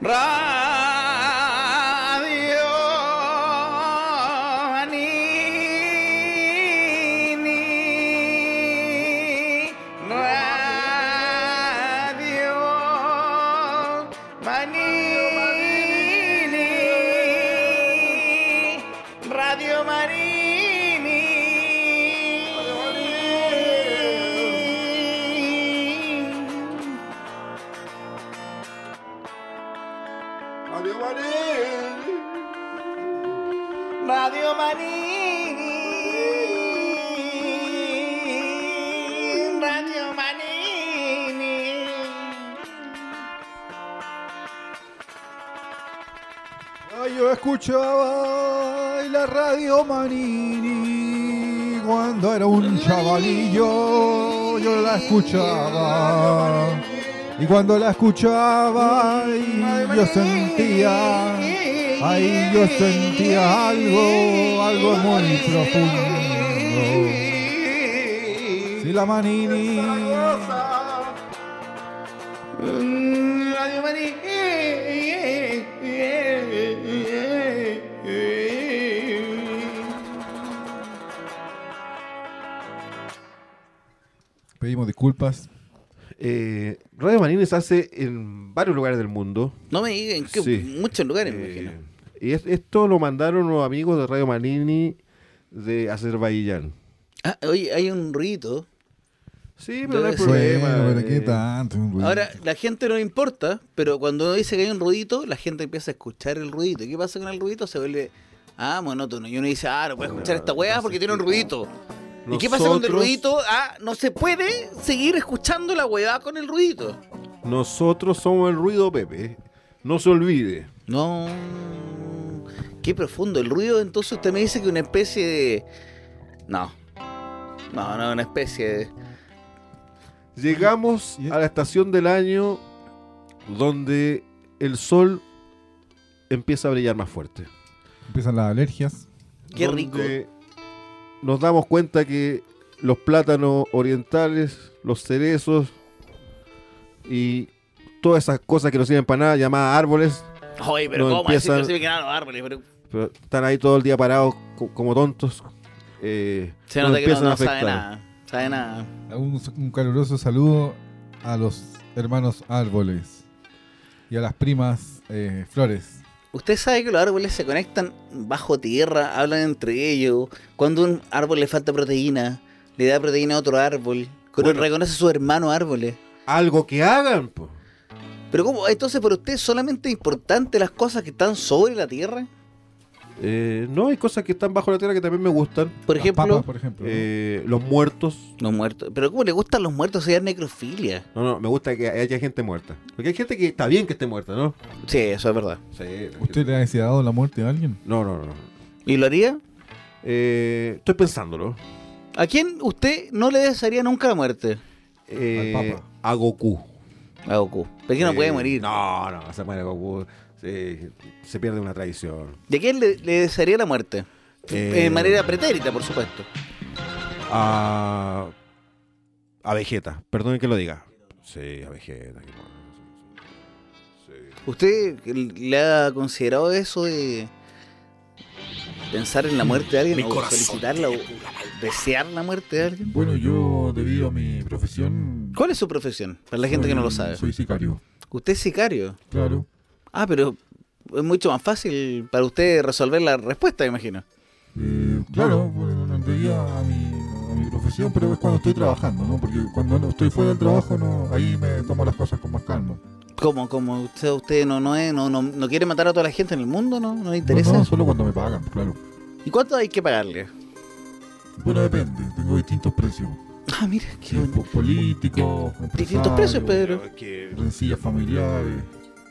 Radio escuchaba la radio Manini cuando era un chavalillo. Yo la escuchaba. Y cuando la escuchaba, y yo sentía, ahí yo sentía algo, algo muy profundo. Si la Manini disculpas. Eh, Radio Manini se hace en varios lugares del mundo. No me digan que Sí. muchos lugares, me Eh, imagino. y es- esto lo mandaron los amigos de Radio Manini de Azerbaiyán. Ah, oye, hay un ruido. Sí, pero no hay problema. Bueno, pero qué eh, tanto. Ahora, la gente no le importa, pero cuando uno dice que hay un ruidito, la gente empieza a escuchar el ruidito. ¿Y qué pasa con el ruidito? Se vuelve, ah, monótono. Y uno dice, ah, no puedes escuchar esta weá porque tiene un ruidito. ¿Y qué pasa con el ruidito? Ah, no se puede seguir escuchando la weá con el ruidito. Nosotros somos el ruido, Pepe. No se olvide. No. Qué profundo. El ruido, entonces usted me dice que una especie de. No. No, no, una especie de. Llegamos a la estación del año donde el sol empieza a brillar más fuerte. Empiezan las alergias. Qué donde rico. Nos damos cuenta que los plátanos orientales, los cerezos y todas esas cosas que no sirven para nada, llamadas árboles, Oye, pero no ¿cómo decir empiezan- que me quedaron los árboles? Pero pero están ahí todo el día parados co- como tontos. eh, se nos nota que no, no sabe afectar. nada. Sabe nada. Un, un caluroso saludo a los hermanos árboles y a las primas eh, flores. Usted sabe que los árboles se conectan bajo tierra, hablan entre ellos. Cuando un árbol le falta proteína, le da proteína a otro árbol. Bueno. Reconoce a sus hermanos árboles. Algo que hagan, po. Pero ¿cómo? Entonces, ¿para usted es solamente importante las cosas que están sobre la tierra? Eh, no, hay cosas que están bajo la tierra que también me gustan. Por Las ejemplo, papas, por ejemplo. ¿no? Eh, los muertos. los muertos. ¿Pero cómo le gustan los muertos? Ya es necrofilia. No, no, me gusta que haya gente muerta. Porque hay gente que está bien que esté muerta, ¿no? Sí, eso es verdad. Sí. ¿Usted le ha deseado la muerte a alguien? No, no, no. ¿Y lo haría? Eh, estoy pensándolo. ¿A quién usted no le desearía nunca la muerte? Eh, Al Papa. a Goku. A Goku. ¿Pero que no Eh, puede morir? No, no, se muere Goku. Se, se pierde una tradición. ¿Y a quién le, le desearía la muerte? Eh, De manera pretérita, por supuesto. A. A Vegeta. Perdonen que lo diga. Sí, a Vegeta. sí. ¿Usted le ha considerado eso de pensar en la muerte de alguien o felicitarla o desear la muerte de alguien? Bueno, yo debido a mi profesión... ¿Cuál es su profesión? Para la gente que no lo sabe. Soy sicario, Usted es sicario. claro. Ah, pero es mucho más fácil para usted resolver la respuesta, me imagino. Eh, claro, bueno, debido a mi, a mi profesión, pero es cuando estoy trabajando, ¿no? Porque cuando no estoy fuera del trabajo, no, ahí me tomo las cosas con más calma. ¿Cómo? ¿Cómo? ¿Usted, usted no, no, es, no, no, no quiere matar a toda la gente en el mundo? ¿No, no le interesa? No, no, solo cuando me pagan, claro. ¿Y cuánto hay que pagarle? Bueno, depende, tengo distintos precios. Ah, mira, qué políticos, Distintos precios, Pedro. que. rencillas familiares.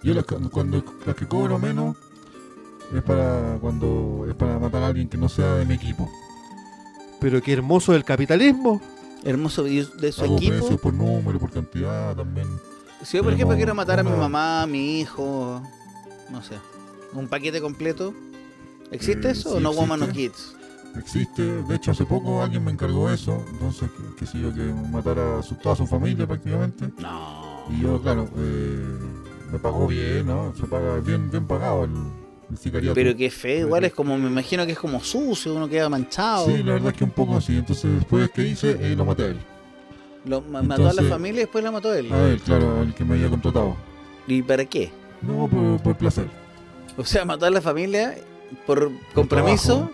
Yo las, que- cuando las que cobro menos es para cuando es para matar a alguien que no sea de mi equipo. Pero qué hermoso el capitalismo. Hermoso y de su Hago equipo. precios por número, por cantidad también. Si yo, por ejemplo, quiero matar a mi mamá, a mi hijo, no sé, un paquete completo, ¿existe Eh, eso sí o no Woman o existe. Kids? Existe, de hecho hace poco alguien me encargó eso, entonces que, que sé yo, que matara a su, toda su familia prácticamente. No. Y yo, claro, eh, me pagó bien, ¿no? Se paga bien, bien pagado el, el sicariato. Pero qué feo, igual es como, me imagino que es como sucio, uno queda manchado. Sí, la verdad es que un poco así. Entonces después que hice, eh, lo maté a él. Lo, ma- mató a la familia y después la mató él. A él, claro, al que me había contratado. ¿Y para qué? No, por, por placer. O sea, mató a la familia por compromiso.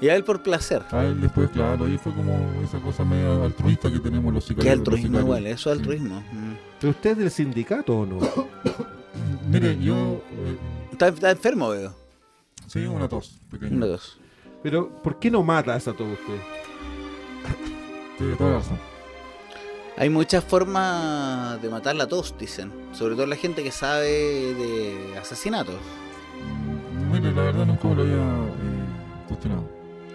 Y a él por placer. A él después, claro, ahí fue como esa cosa media altruista que tenemos los sicarios. Qué los altruismo sicarios. igual, eso es Sí. altruismo. Mm. ¿Pero usted es del sindicato o no? [coughs] Mire, yo eh, Está, está enfermo, veo. sí, una tos pequeña. Uno, dos. Pero, ¿por qué no mata a esa todo usted? Tiene toda la razón. Hay muchas formas de matar la tos, dicen. Sobre todo la gente que sabe de asesinatos. Mm, mire, la verdad nunca me lo había eh, cuestionado.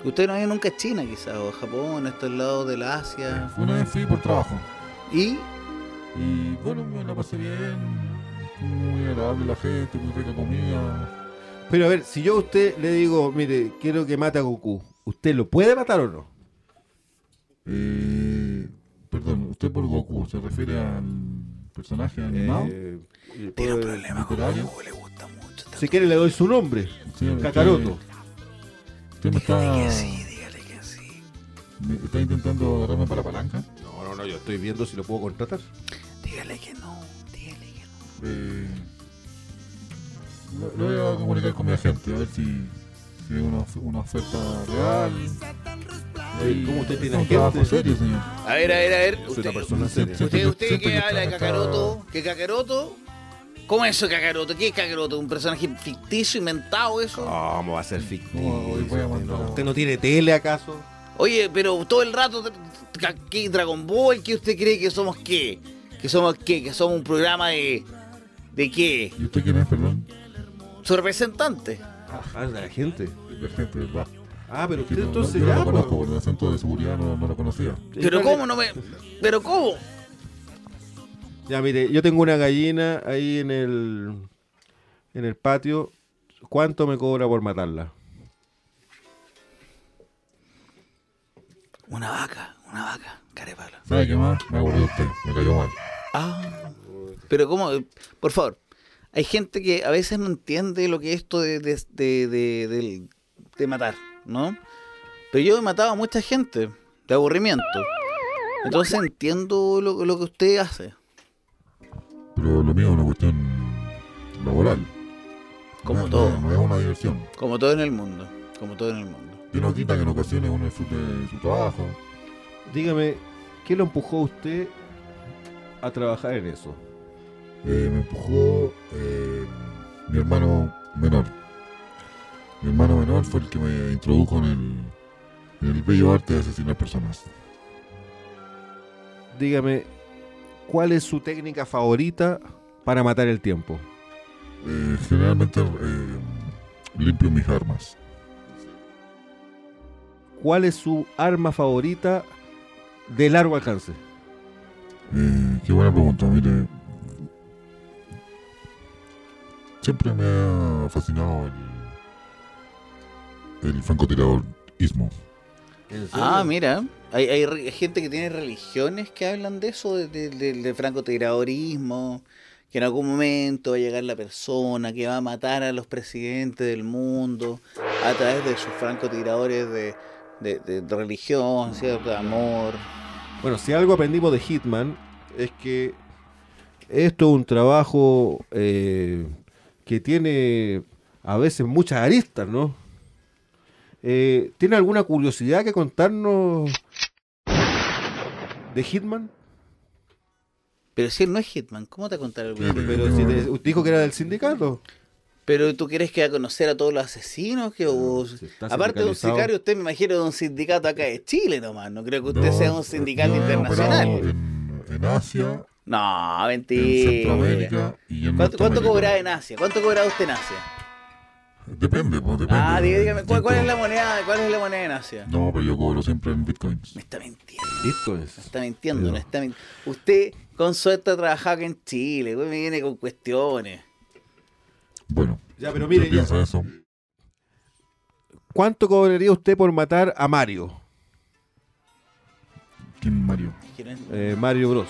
Usted no ha ido nunca a China, quizás, o a Japón, a estos lados de la Asia. Una vez fui por trabajo. Y Y bueno, me la pasé bien. Muy agradable la gente, muy rica comida. Pero a ver, si yo a usted le digo, mire, quiero que mate a Goku, ¿usted lo puede matar o no? Eh, perdón, ¿usted por Goku se refiere al personaje animado? Eh, tiene un puede- problema con. Goku, le gusta mucho. Si quiere le doy su nombre, Sí, Kakaroto. Usted me está, Dígale que sí, dígale que sí. me está intentando agarrarme para la palanca. No, no, no, yo estoy viendo si lo puedo contratar. Dígale que no, dígale que no. Eh, lo, lo voy a comunicar con mi agente, a ver si, si es una, of- una oferta real. ¿cómo usted tiene un trabajo serio, señor. A ver, a ver, a ver. Usted, una persona seria. usted, usted Siempre que habla de Kakaroto, que Kakaroto. ¿Cómo es eso, Kakaroto? ¿Qué es Kakaroto? ¿Un personaje ficticio, inventado eso? ¿Cómo va a ser ficticio? ¿Usted no tiene tele acaso? Oye, pero todo el rato, ¿qué Dragon Ball? ¿Qué usted cree que somos qué? ¿Que somos qué? ¿Que somos un programa de. ¿De qué? ¿Y usted quién es, perdón? Su representante. Ah, de la gente. La gente, ¿verdad? Ah, pero Que usted no- entonces yo no lo conozco, pues. por el acento de seguridad no, no lo conocía. Pero ¿cómo no me.? ¿Pero cómo? Ya, mire, yo tengo una gallina ahí en el, en el patio. ¿Cuánto me cobra por matarla? Una vaca, una vaca, carepalo. ¿Sabe qué más? Me aburrió usted, me cayó mal. Ah. Pero ¿cómo? Por favor. Hay gente que a veces no entiende lo que es esto de, de, de, de matar, ¿no? Pero yo he matado a mucha gente de aburrimiento. Entonces entiendo lo, lo que usted hace. Pero lo mío es una cuestión laboral. Como No todo. No es una diversión. Como todo en el mundo. Como todo en el mundo. Que no quita que en ocasiones uno disfrute de su trabajo. Dígame, ¿qué lo empujó a usted a trabajar en eso? Eh, me empujó eh, mi hermano menor. Mi hermano menor fue el que me introdujo en el, en el bello arte de asesinar personas. Dígame, ¿cuál es su técnica favorita para matar el tiempo? Eh, generalmente eh, limpio mis armas. ¿Cuál es su arma favorita de largo alcance? Eh, qué buena pregunta, mire. Siempre me ha fascinado el, el francotirador-ismo. Ah, mira. Hay, gente que tiene religiones que hablan de eso, de, de- de- del francotiradorismo, que en algún momento va a llegar la persona que va a matar a los presidentes del mundo a través de sus francotiradores de- de religión, ¿cierto? De amor. Bueno, si algo aprendimos de Hitman es que esto es un trabajo eh, que tiene a veces muchas aristas, ¿no? Eh, ¿Tiene alguna curiosidad que contarnos de Hitman? Pero si él no es Hitman, ¿cómo te va a contar algo? Sí, pero- Pero si te- usted dijo que era del sindicato. Pero tú quieres que a conocer a todos los asesinos que si está aparte de un sicario, usted me imagino de un sindicato acá de Chile nomás, no creo que usted No, sea un sindicato internacional. En, en Asia, No, en mentira. Centroamérica y en ¿Cuánto, cuánto Norteamérica. cobraba en Asia? ¿Cuánto cobraba usted en Asia? Depende, pues depende. Ah, dígame, ¿cuál, cuál es la moneda, ¿cuál es la moneda en Asia? No, pero yo cobro siempre en bitcoins. Me está mintiendo, Bitcoins. me está mintiendo, me está mintiendo. Usted con suerte ha trabajado acá en Chile, güey, me viene con cuestiones. Bueno, Ya, pero yo mire, ya, eso. ¿cuánto cobraría usted por matar a Mario? ¿Quién Mario? ¿Quieren? Eh, Mario Bros.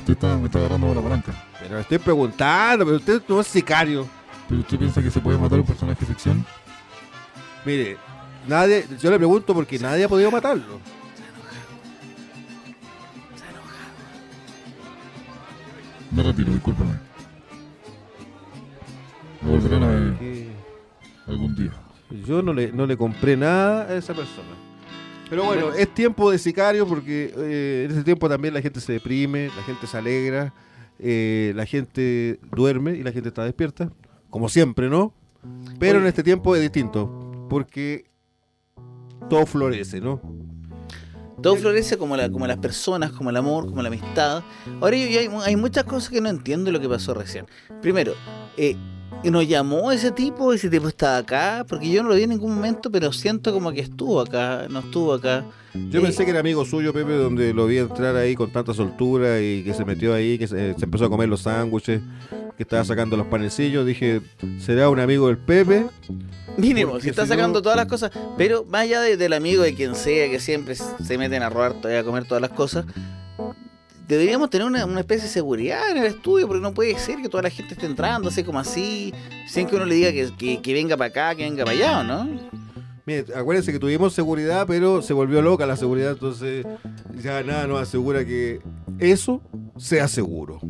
Usted está, me está agarrando la palanca. Pero le estoy preguntando, pero usted no es sicario. ¿Pero usted piensa que se puede matar un personaje de ficción? Mire, nadie, yo le pregunto porque nadie ha podido matarlo. Me retiro, discúlpame. Me volverán a ver Que algún día. Yo no le, no le compré nada a esa persona. Pero bueno, es tiempo de sicario porque eh, en ese tiempo también la gente se deprime, la gente se alegra, eh, la gente duerme y la gente está despierta, como siempre, ¿no? Pero en este tiempo es distinto, porque todo florece, ¿no? Todo florece como, la, como las personas, como el amor, como la amistad. Ahora yo- yo hay, hay muchas cosas que no entiendo lo que pasó recién. Primero, eh, ¿nos llamó ese tipo? ¿Ese tipo estaba acá? Porque yo no lo vi en ningún momento, pero siento como que estuvo acá, no estuvo acá. Yo Eh, pensé que era amigo suyo, Pepe, donde lo vi entrar ahí con tanta soltura y que se metió ahí, que se, se empezó a comer los sándwiches, que estaba sacando los panecillos. Dije, ¿será un amigo del Pepe? Mínimo, si está si no- sacando todas las cosas. Pero más allá de- del amigo de quien sea, que siempre se meten a robar, todavía a comer todas las cosas, deberíamos tener una, una especie de seguridad en el estudio, porque no puede ser que toda la gente esté entrando así como así, sin que uno le diga que, que- que venga para acá, que venga para allá, ¿o no? Mire, acuérdense que tuvimos seguridad, pero se volvió loca la seguridad, entonces ya nada nos asegura que eso sea seguro.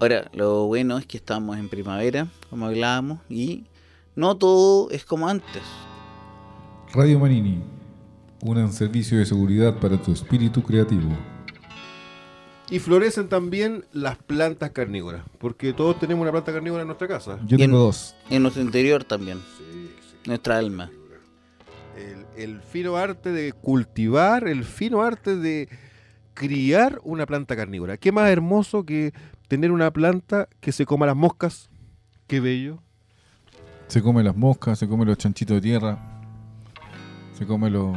Ahora, lo bueno es que estamos en primavera, como hablábamos, y no todo es como antes. Radio Manini, un servicio de seguridad para tu espíritu creativo. Y florecen también las plantas carnívoras, porque todos tenemos una planta carnívora en nuestra casa. Yo Y en- tengo dos. En nuestro interior también, Sí, sí. nuestra alma. El, el fino arte de cultivar, el fino arte de criar una planta carnívora. ¿Qué más hermoso que tener una planta que se coma las moscas? Qué bello. Se come las moscas, se come los chanchitos de tierra, se come los...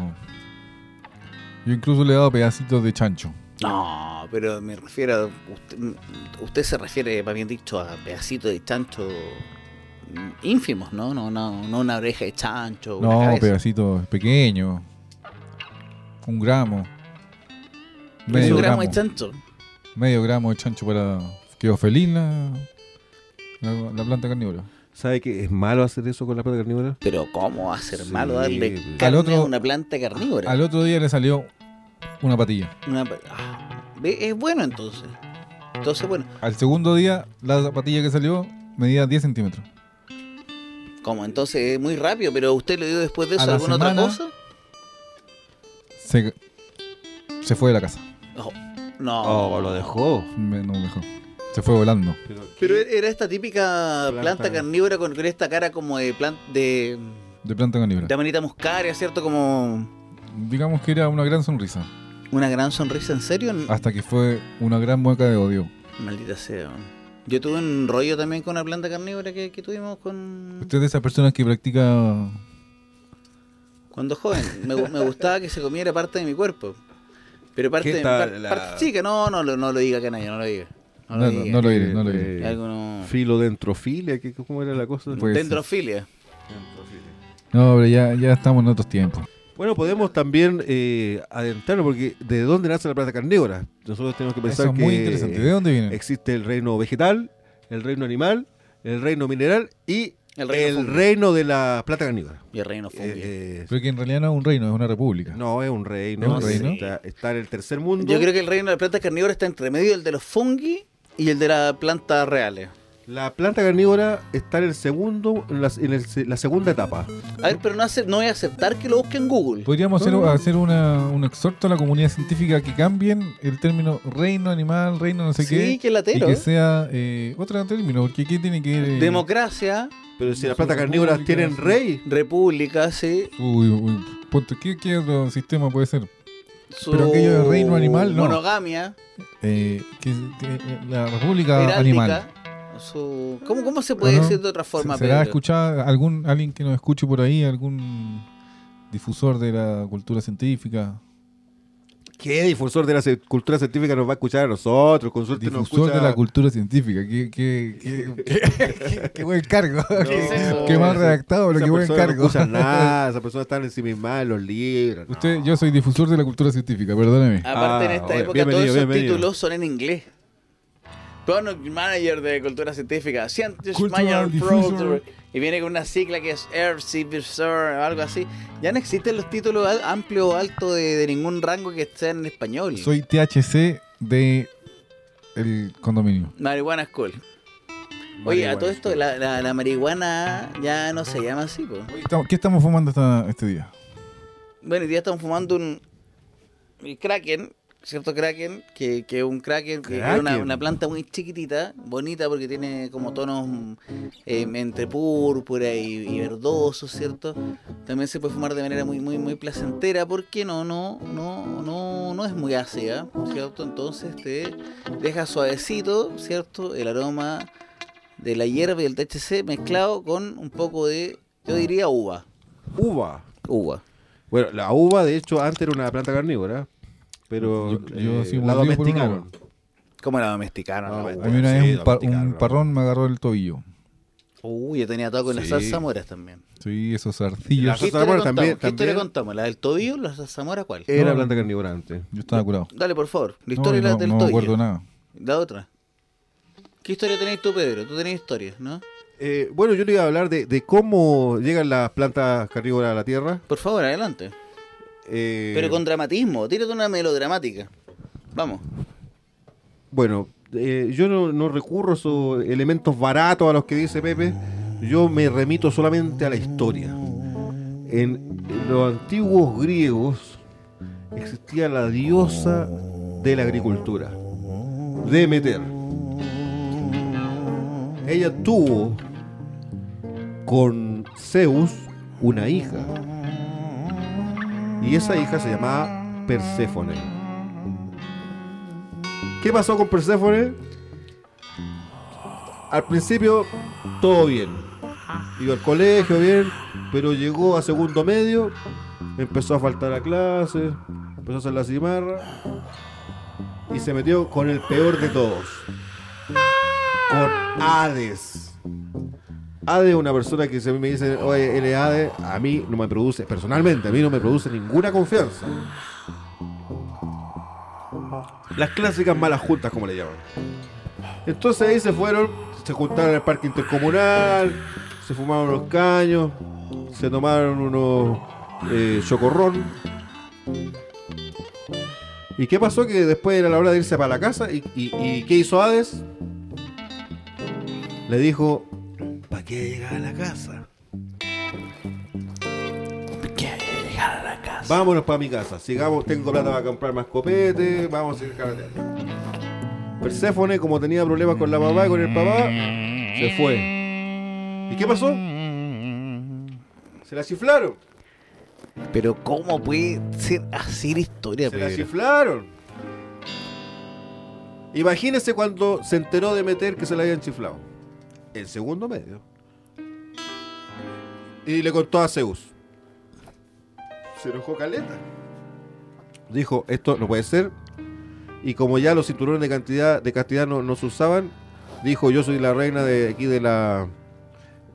Yo incluso le he dado pedacitos de chancho. No, pero me refiero a. Usted, usted se refiere, más bien dicho, a pedacitos de chancho ínfimos, ¿no? No, no, no una oreja de chancho. una No, cabeza. pedacitos pequeños. Un gramo. Es Medio un gramo gramo. de chancho. Medio gramo de chancho para... Quedó feliz la, la, la planta carnívora. ¿Sabe que es malo hacer eso con la planta carnívora? Pero ¿cómo va a ser Sí, malo darle pues. carne Al otro- a una planta carnívora? Al otro día le salió una patilla. Una ah, ve, es bueno entonces. Entonces, bueno, Al segundo día, la patilla que salió medía 10 centímetros. como entonces es muy rápido, pero usted le dio después de A eso la alguna otra cosa? Se, se fue de la casa. No. No. Oh, lo dejó. Me- no me dejó. Se fue volando. Pero era esta típica planta, Planta. carnívora con, con esta cara como de planta de, De planta carnívora. de amanita muscaria, ¿cierto? Como Digamos que era una gran sonrisa. una gran sonrisa, ¿en serio? Hasta que fue una gran mueca de odio. Maldita sea. Yo tuve un rollo también con una planta carnívora que, que tuvimos con Usted es de esas personas que practica. cuando joven. Me, gu- me gustaba que se comiera parte de mi cuerpo. Pero parte, ¿Qué de, tal par- la- parte chica, no, no, lo- no lo diga canalla, no lo diga. No No, lo no, diga. no lo diré, no lo diré. Eh, Algo no- Filodentrofilia, ¿qué- ¿cómo era la cosa? Pues- Dendrofilia. No, pero ya, ya estamos en otros tiempos. Bueno, podemos también eh, adentrarnos, porque ¿de dónde nace la planta carnívora? Nosotros tenemos que pensar Eso es que muy interesante. ¿De dónde viene? existe el reino vegetal, el reino animal, el reino mineral y El el reino de la planta carnívora. Y el reino fungi. Eh, eh, Pero que en realidad no es un reino, es una república. no, es un reino. ¿Es un reino? Está, está en el tercer mundo. Yo creo que el reino de la planta carnívora está entre medio del de los fungi y el de las plantas reales. La planta carnívora está en el segundo, en la, en el- la segunda etapa. A ver, pero no, hace- no voy a aceptar que lo busque en Google. Podríamos hacer, una, un exhorto a la comunidad científica que cambien el término reino animal, reino no sé sí, qué. que Y latero. que sea eh, otro término, porque aquí tiene que ver. eh, Democracia, Pero si las plantas carnívoras tienen sí. rey, república, sí. Uy, uy, ¿qué, ¿qué otro sistema puede ser? Su Pero aquello de reino animal, no. Monogamia, Eh, que, que la república animal. Su... ¿Cómo, ¿Cómo se puede Ajá. decir de otra forma, ¿Será escuchar algún alguien que nos escuche por ahí, algún difusor de la cultura científica? ¿qué difusor de la cultura científica nos va a escuchar a nosotros? Con suerte nos Difusor escucha... de la cultura científica. Qué, qué, qué, [laughs] qué- qué buen cargo. ¿Qué? Qué mal redactado, pero qué buen cargo. No escucha nada, [laughs] esa persona está ensimismada en los libros. no. Usted, yo soy difusor de la cultura científica, perdóneme. Aparte, en Ah, esta oye, época todos esos bienvenido. títulos son en inglés. Product Manager de Cultura Científica, Scientist Manager y viene con una sigla que es RCVSR o algo así. Ya no existen los títulos al- amplio o alto de, de ningún rango que sean en español. Soy THC de el condominio. Marihuana School. Oye, a todo esto, la, la- la marihuana ya no se llama así, po. Estamos- ¿Qué estamos fumando esta- este día? Bueno, hoy día estamos fumando un el Kraken cierto kraken, que es un kraken, que es una, una planta muy chiquitita, bonita porque tiene como tonos eh, entre púrpura y, y verdoso, ¿cierto? También se puede fumar de manera muy muy muy placentera porque no no no no no es muy ácida, ¿cierto? Entonces te deja suavecito, ¿cierto? El aroma de la hierba y el THC mezclado con un poco de, yo diría uva, Uva. uva. Bueno, la uva, de hecho, antes era una planta carnívora, pero Yo- yo eh, sí la domesticaron. uva. ¿Cómo la domesticaron? No, la me- A mí una Sí, vez un, par- un domesticarlo. parrón me agarró el tobillo. Uy, yo tenía todo con las zarzamoras también. Sí, esos La arcillos. ¿Qué zarzamora historia también- contamos? ¿Qué historia también- contamos? ¿La del tobillo? ¿La zarzamora cuál? Era No. planta carnívora antes. Yo estaba curado. Dale, por favor. La No, historia no, del no me tobillo. acuerdo nada. La otra. ¿Qué historia tenéis tú, Pedro? Tú tenés historias, ¿no? Eh, bueno, yo le iba a hablar de, de cómo llegan las plantas carnívoras a la Tierra. Por favor, adelante. Eh, Pero con dramatismo. Tírate una melodramática. Vamos. Bueno, eh, yo no, no recurro a esos elementos baratos a los que dice Pepe. Yo me remito solamente a la historia. En los antiguos griegos existía la diosa de la agricultura, Demeter. Ella tuvo con Zeus una hija. Y esa hija se llamaba Perséfone. ¿Qué pasó con Perséfone? Al principio todo bien. Iba al colegio bien, pero llegó a segundo medio, empezó a faltar a clases, empezó a hacer la cimarra y se metió con el peor de todos. Con Hades. Es una persona que mí me dice, oye, él Hades, a mí no me produce, personalmente, a mí no me produce ninguna confianza. Las clásicas malas juntas, como le llaman. Entonces ahí se fueron, se juntaron el parque intercomunal, se fumaron unos caños, se tomaron unos eh, chocorrón. ¿Y qué pasó? Que después era la hora de irse para la casa. ¿Y, y, y qué hizo Hades? Le dijo, ¿para qué llegar a la casa? Vámonos para mi casa. Sigamos, tengo plata para comprar más copete. Vamos a seguir carreteando. Perséfone, como tenía problemas con la mamá y con el papá, se fue. ¿Y qué pasó? Se la chiflaron. Pero ¿cómo puede ser así la historia, Se la chiflaron. Imagínese cuando se enteró de meter que se la habían chiflado. El segundo medio. Y le contó a Zeus. Se enojó caleta. Dijo, esto no puede ser. Y como ya los cinturones de cantidad de castidad no, no se usaban, dijo, yo soy la reina de aquí de la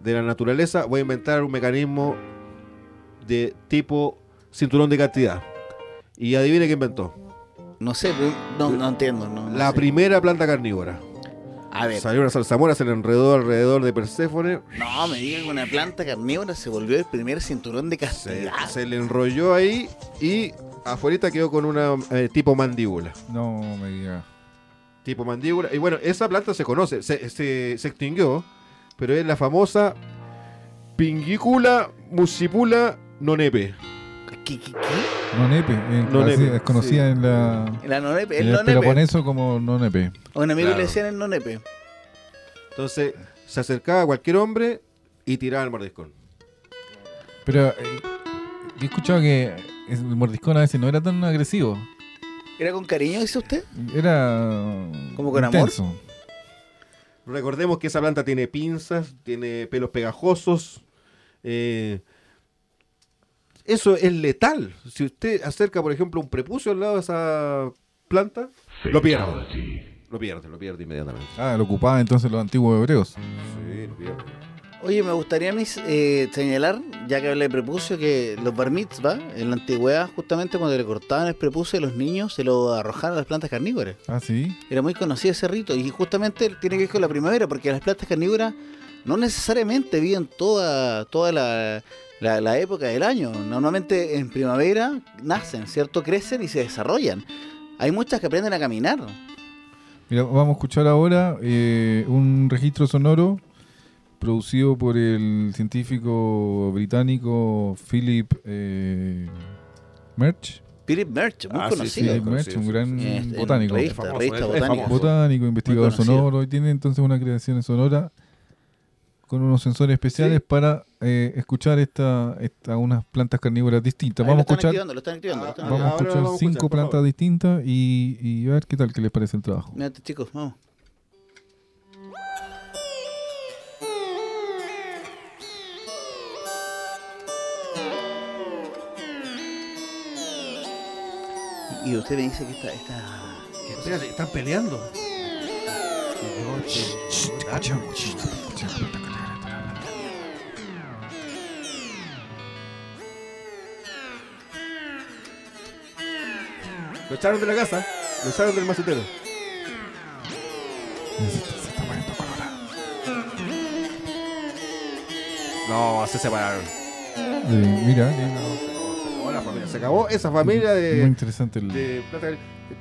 de la naturaleza, voy a inventar un mecanismo de tipo cinturón de castidad. Y adivine qué inventó. No sé, pero no, no entiendo. No, no La sé. primera planta carnívora. A ver, Salió una zarzamora, se le enredó alrededor de Perséfone, no me digas que una planta carnívora se volvió el primer cinturón de castidad. se le enrolló ahí y afuera quedó con una eh, tipo mandíbula. No me diga. Tipo mandíbula. Y bueno, esa planta se conoce, se, se- se extinguió, pero es la famosa Pingícula muscipula nonepe. ¿Qué, qué, qué? Nonepe. eh, Nonepe, es conocida sí. en la. La nonepe, En el el nonepe. Peloponeso como Nonepe. A un amigo Claro. le decían el nonepe. Entonces se acercaba a cualquier hombre y tiraba el mordiscón. Pero eh, he escuchado que el mordiscón a veces no era tan agresivo. ¿Era con cariño, dice usted? Era. ¿Como con amor? intenso. Recordemos que esa planta tiene pinzas, tiene pelos pegajosos. eh, eso es letal. Si usted acerca, por ejemplo, un prepucio al lado de esa planta, lo pierde. Lo pierde, lo pierde inmediatamente. Ah, lo ocupaban entonces los antiguos hebreos. Sí, lo pierde. Oye, me gustaría mí eh, señalar, ya que hablé de prepucio, que los bar mitzvah, en la antigüedad, justamente cuando le cortaban el prepucio a los niños, se lo arrojaban a las plantas carnívoras. Ah, sí. Era muy conocido ese rito y justamente tiene que ver con la primavera, porque las plantas carnívoras no necesariamente viven toda, toda la, la- la época del año. Normalmente en primavera nacen, ¿cierto? Crecen y se desarrollan. Hay muchas que aprenden a caminar. Mira, vamos a escuchar ahora eh, un registro sonoro producido por el científico británico Philip eh, Merch Philip Merch, muy Ah, conocido. sí, Philip Merch, un gran botánico. revista, revista famoso. Botánico, investigador sonoro y tiene entonces una creación sonora con unos sensores especiales Sí. para eh, escuchar esta, esta unas plantas carnívoras distintas. Ahí Vamos a escuchar, activando, lo están activando. lo están vamos a escuchar vamos a cinco escuchar, plantas favor. distintas y, y a ver qué tal, qué les parece el trabajo. Mira, chicos, vamos. Y usted me dice que esta, esta Espérate, están peleando. Lo echaron de la casa, lo echaron del macetero. No, se separaron. Eh, mira, Se acabó la familia, se acabó esa familia muy de, interesante. el- de plata.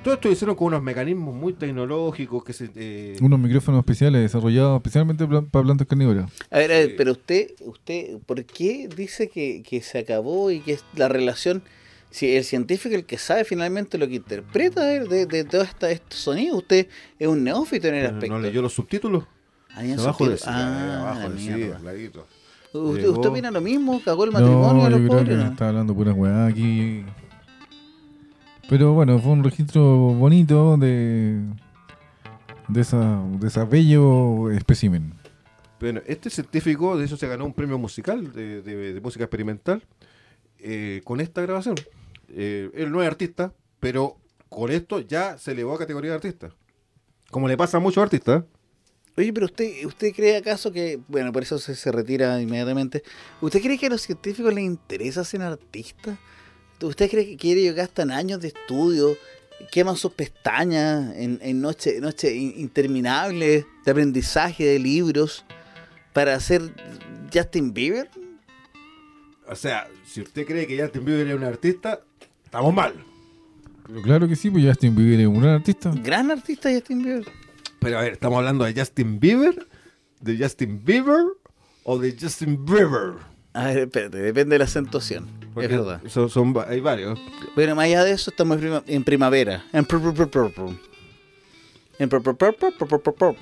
Todo esto lo hicieron con unos mecanismos muy tecnológicos que se. eh, unos micrófonos especiales desarrollados especialmente pla- para plantas carnívoras. A ver, a ver, pero usted, usted, ¿por qué dice que, que se acabó y que es la relación? Si el científico es el que sabe finalmente lo que interpreta de, de, de todo esta- estos sonidos, usted es un neófito en el aspecto. ¿No leyó los subtítulos? Ahí en Abajo eh, Ah, abajo mierda. clarito. ¿Usted, ¿Usted opina lo mismo? ¿Cagó el matrimonio No, de yo los creo pobres? que no? está hablando pura weá aquí. Pero bueno, fue un registro bonito de de esa de esa bello espécimen. Bueno, este científico, de hecho, se ganó un premio musical de, de- de música experimental eh, con esta grabación. Eh, él no es artista, pero con esto ya se elevó a categoría de artista. Como le pasa a muchos artistas. Oye, pero usted, ¿usted cree acaso que, bueno, por eso se, se retira inmediatamente? ¿Usted cree que a los científicos les interesa ser artistas? ¿Usted cree que, que ellos gastan años de estudio, queman sus pestañas en, en noches noche in- interminables de aprendizaje de libros para hacer Justin Bieber? O sea, si usted cree que Justin Bieber es un artista, estamos mal. Pero claro que sí, pues Justin Bieber es un gran artista. Gran artista Justin Bieber. Pero a ver, ¿estamos hablando de Justin Bieber? ¿De Justin Bieber? ¿O de Justin Bieber? A ver, espérate, depende de la acentuación. Porque es verdad. Son, hay varios. Bueno, más allá de eso, estamos en, prima- en primavera. En pr- pr- pr-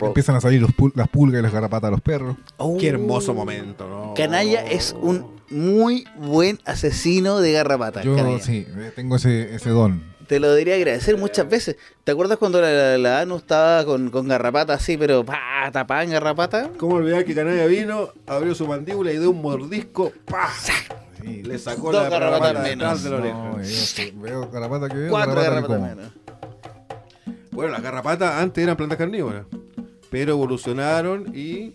Empiezan a salir los pul- las pulgas y las garrapatas a los perros. Oh. Qué hermoso momento, ¿no? Canalla es un muy buen asesino de garrapata. Yo Canalla. sí, eh, tengo ese, ese don. Te lo debería agradecer muchas veces. ¿Te acuerdas cuando la, la, la Anu estaba con, con garrapata así, pero pa, tapada en garrapata? ¿Cómo olvidar que Canalla vino, abrió su mandíbula y de un mordisco, ¡pah! Le sacó Dos la garrapatas garrapata menos. de la oreja. No, yo veo garrapata que veo, Cuatro garrapatas menos. Bueno, las garrapatas antes eran plantas carnívoras, pero evolucionaron y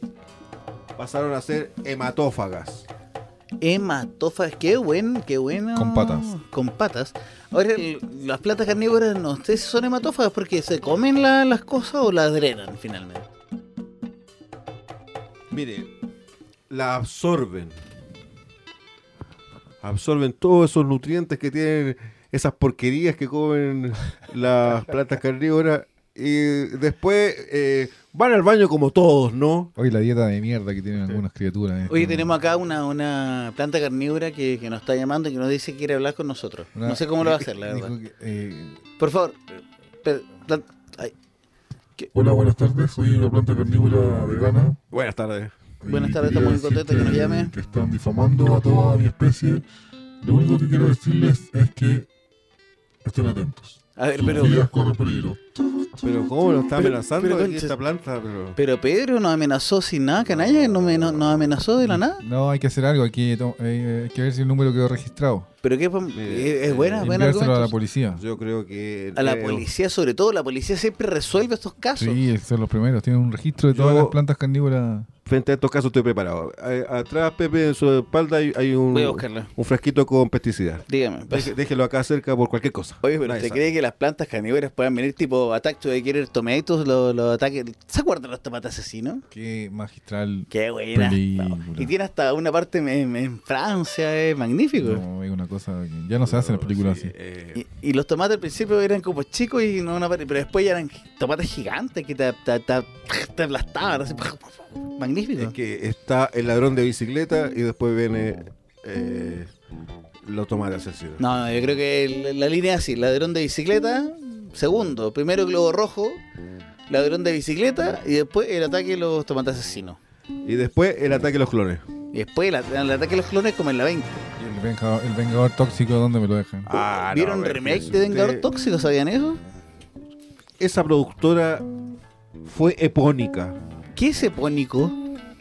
pasaron a ser hematófagas. Hematófagas, qué buen, qué bueno. Con patas. Con patas. Ahora, el- las plantas carnívoras no sé si son hematófagas porque se comen la- las cosas o las drenan finalmente. Mire, la absorben. Absorben todos esos nutrientes que tienen esas porquerías que comen las [laughs] plantas carnívoras y después eh, van al baño como todos, ¿no? Hoy la dieta de mierda que tienen algunas criaturas. Oye, eh. tenemos acá una, una planta carnívora que, que nos está llamando y que nos dice que quiere hablar con nosotros. Una- no sé cómo lo va a hacer, la verdad. que, eh, Por favor, ay, Hola, buenas tardes. Soy una planta carnívora vegana. Buenas tardes. Buenas tardes, estamos muy contentos que nos llame. Que están difamando a toda mi especie. Lo único que quiero decirles es que estén atentos. a ver, Sus pero, vidas corren peligro. Pero ¿cómo nos está amenazando pero, aquí esta planta? Pero... pero Pedro nos amenazó sin nada, canalla, no me, no- nos amenazó de la nada. no, hay que hacer algo. Hay que, to- eh, hay que ver si el número quedó registrado. Pero qué, Mire, es es buena, eh, buen Enviárselo a la argumento. policía. Yo creo que... A la eh, policía, sobre todo, la policía siempre resuelve estos casos. Sí, son los primeros. Tienen un registro de todas Yo- las plantas carnívoras. Frente a estos casos estoy preparado. Eh, Atrás, Pepe, en su espalda hay, hay un, un frasquito con pesticida. Dígame. pues. Deje- déjelo acá cerca por cualquier cosa. Oye, pero ¿usted cree que las plantas carnívoras puedan venir tipo Attack to the Killer Tomatoes, los los ataques? ¿Se acuerdan de los tomates asesinos? Qué magistral. Qué buena. Y tiene hasta una parte en, en Francia, es magnífico. No, es una cosa que ya no se hacen las películas Sí, así. eh, Y, y los tomates al principio eran como chicos y no una pero después ya eran tomates gigantes que te, te, te, te aplastaban. Así. [laughs] Magnífico. es que está el ladrón de bicicleta y después viene eh, los tomates asesinos. No, no, yo creo que el- la línea es así: ladrón de bicicleta, segundo, primero globo rojo, ladrón de bicicleta y después el ataque de los tomates asesinos. Y después el ataque a los clones. Y después el, el ataque de los clones como en la 20. ¿Y el vengador, el vengador tóxico dónde me lo dejan? Ah, ¿Vieron remake de Vengador usted- Tóxico? ¿Sabían eso? Esa productora fue epónica. ¿Qué es epónico?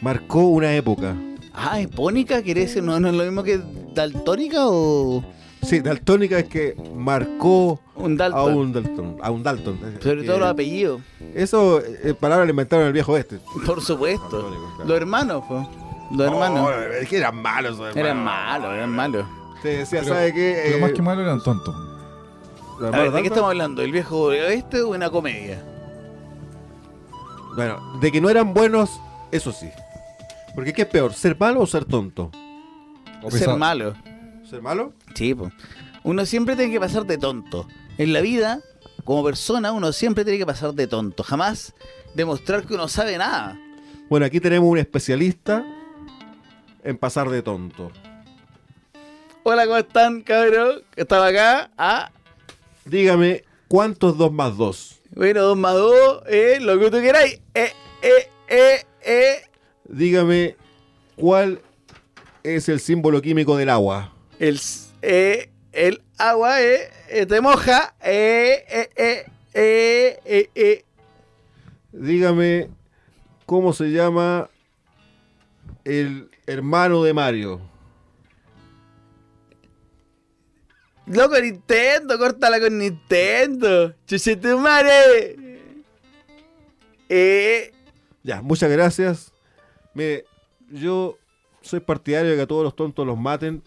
Marcó una época. Ah, epónica quiere decir, ¿no, no es lo mismo que daltónica o Sí, Daltónica es que marcó un a un Dalton. A un Dalton. Sobre todo los apellidos, Eso, eh, palabra le inventaron el viejo oeste. por supuesto. Daltónico, claro. Los hermanos, pues. Los hermanos. No, es que eran malos. Eran malos, eran malos. Te decía, Pero- ¿sabe qué? Pero Eh, más que malo eran tontos. ¿de qué estamos hablando? ¿El viejo oeste o una comedia? Bueno, de que no eran buenos, eso sí. Porque ¿qué es peor? ¿Ser malo o ser tonto? O Ser pesado. malo. ¿Ser malo? Sí, pues. Uno siempre tiene que pasar de tonto. En la vida, como persona, uno siempre tiene que pasar de tonto. Jamás demostrar que uno sabe nada. Bueno, aquí tenemos un especialista en pasar de tonto. Hola, ¿cómo están, cabrón? Estaba acá. Ah, Dígame, ¿cuántos 2 más 2? Bueno, dos más dos, eh, lo que tú queráis. Eh, eh, eh, eh. Dígame, ¿cuál es el símbolo químico del agua? El, eh, el agua, eh, eh, te moja. Eh, eh, eh, eh, eh, eh. Dígame, ¿cómo se llama el hermano de Mario? Loco, Nintendo, córtala con Nintendo. Chuchetumare. Eh, Ya, muchas gracias. Mire, yo soy partidario de que a todos los tontos los maten,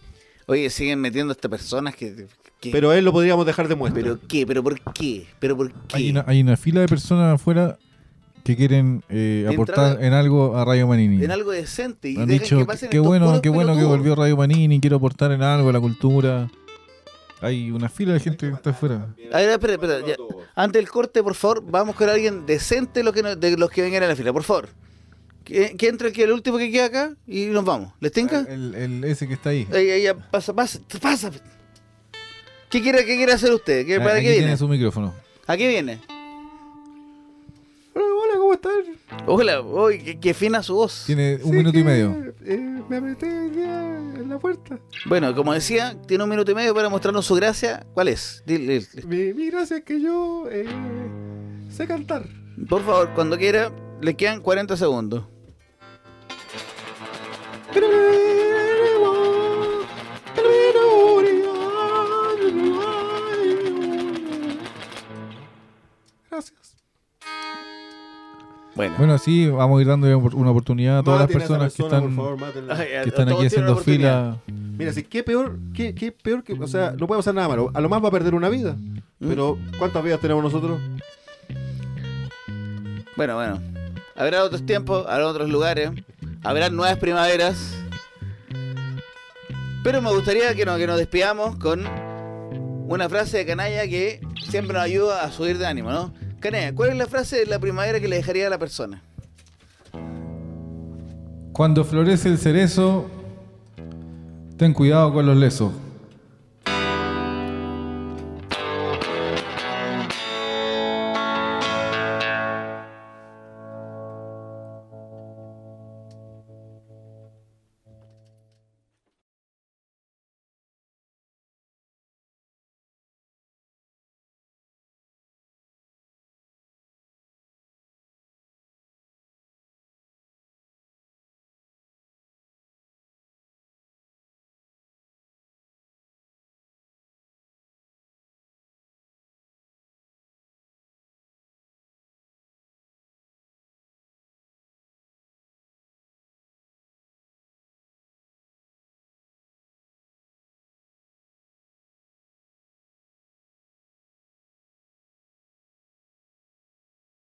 Oye, siguen metiendo a estas personas que. que- pero a él lo podríamos dejar de muestra. ¿Pero qué? ¿Pero por qué? ¿Pero por qué? Hay una, hay una fila de personas afuera que quieren eh, aportar en algo a Radio Manini. En algo decente. Y Han dicho, que pasen qué bueno, qué bueno que volvió Radio Manini, quiero aportar en algo a la cultura. Hay una fila de gente que está afuera. A ver, espera, espera. ya. Antes del corte, por favor, vamos con alguien decente lo que no- de los que vengan a la fila, por favor. Que, que entre aquí el último que queda acá y nos vamos. ¿Les tinca? El, el- ese que está ahí. Ahí, ahí, ya, pasa, pasa, pasa. ¿Qué quiere, qué quiere hacer usted? ¿Qué, ¿Para Aquí qué viene? tiene su micrófono. ¿A qué viene? Hola, ¿cómo están? Hola, uy, qué, qué fina su voz. Tiene un Sí, minuto y que, medio. eh, me apreté hoy día en la puerta. Bueno, como decía, tiene un minuto y medio para mostrarnos su gracia. ¿Cuál es? Dile, dile. Mi, mi gracia es que yo eh, sé cantar. Por favor, cuando quiera, le quedan 40 segundos. Bueno. Bueno, así vamos a ir dando una oportunidad a todas las Maten personas que persona, están, por favor, que están a aquí haciendo fila. Mira, si qué peor, qué, qué peor que, o sea, no puede pasar nada malo. A lo más va a perder una vida. ¿Mm? Pero, ¿cuántas vidas tenemos nosotros? Bueno, bueno. Habrá otros tiempos, habrá otros lugares, habrá nuevas primaveras. Pero me gustaría que nos, que nos despidamos con una frase de canalla que siempre nos ayuda a subir de ánimo, ¿no? Canalla, ¿cuál es la frase de la primavera que le dejaría a la persona? Cuando florece el cerezo, ten cuidado con los lesos.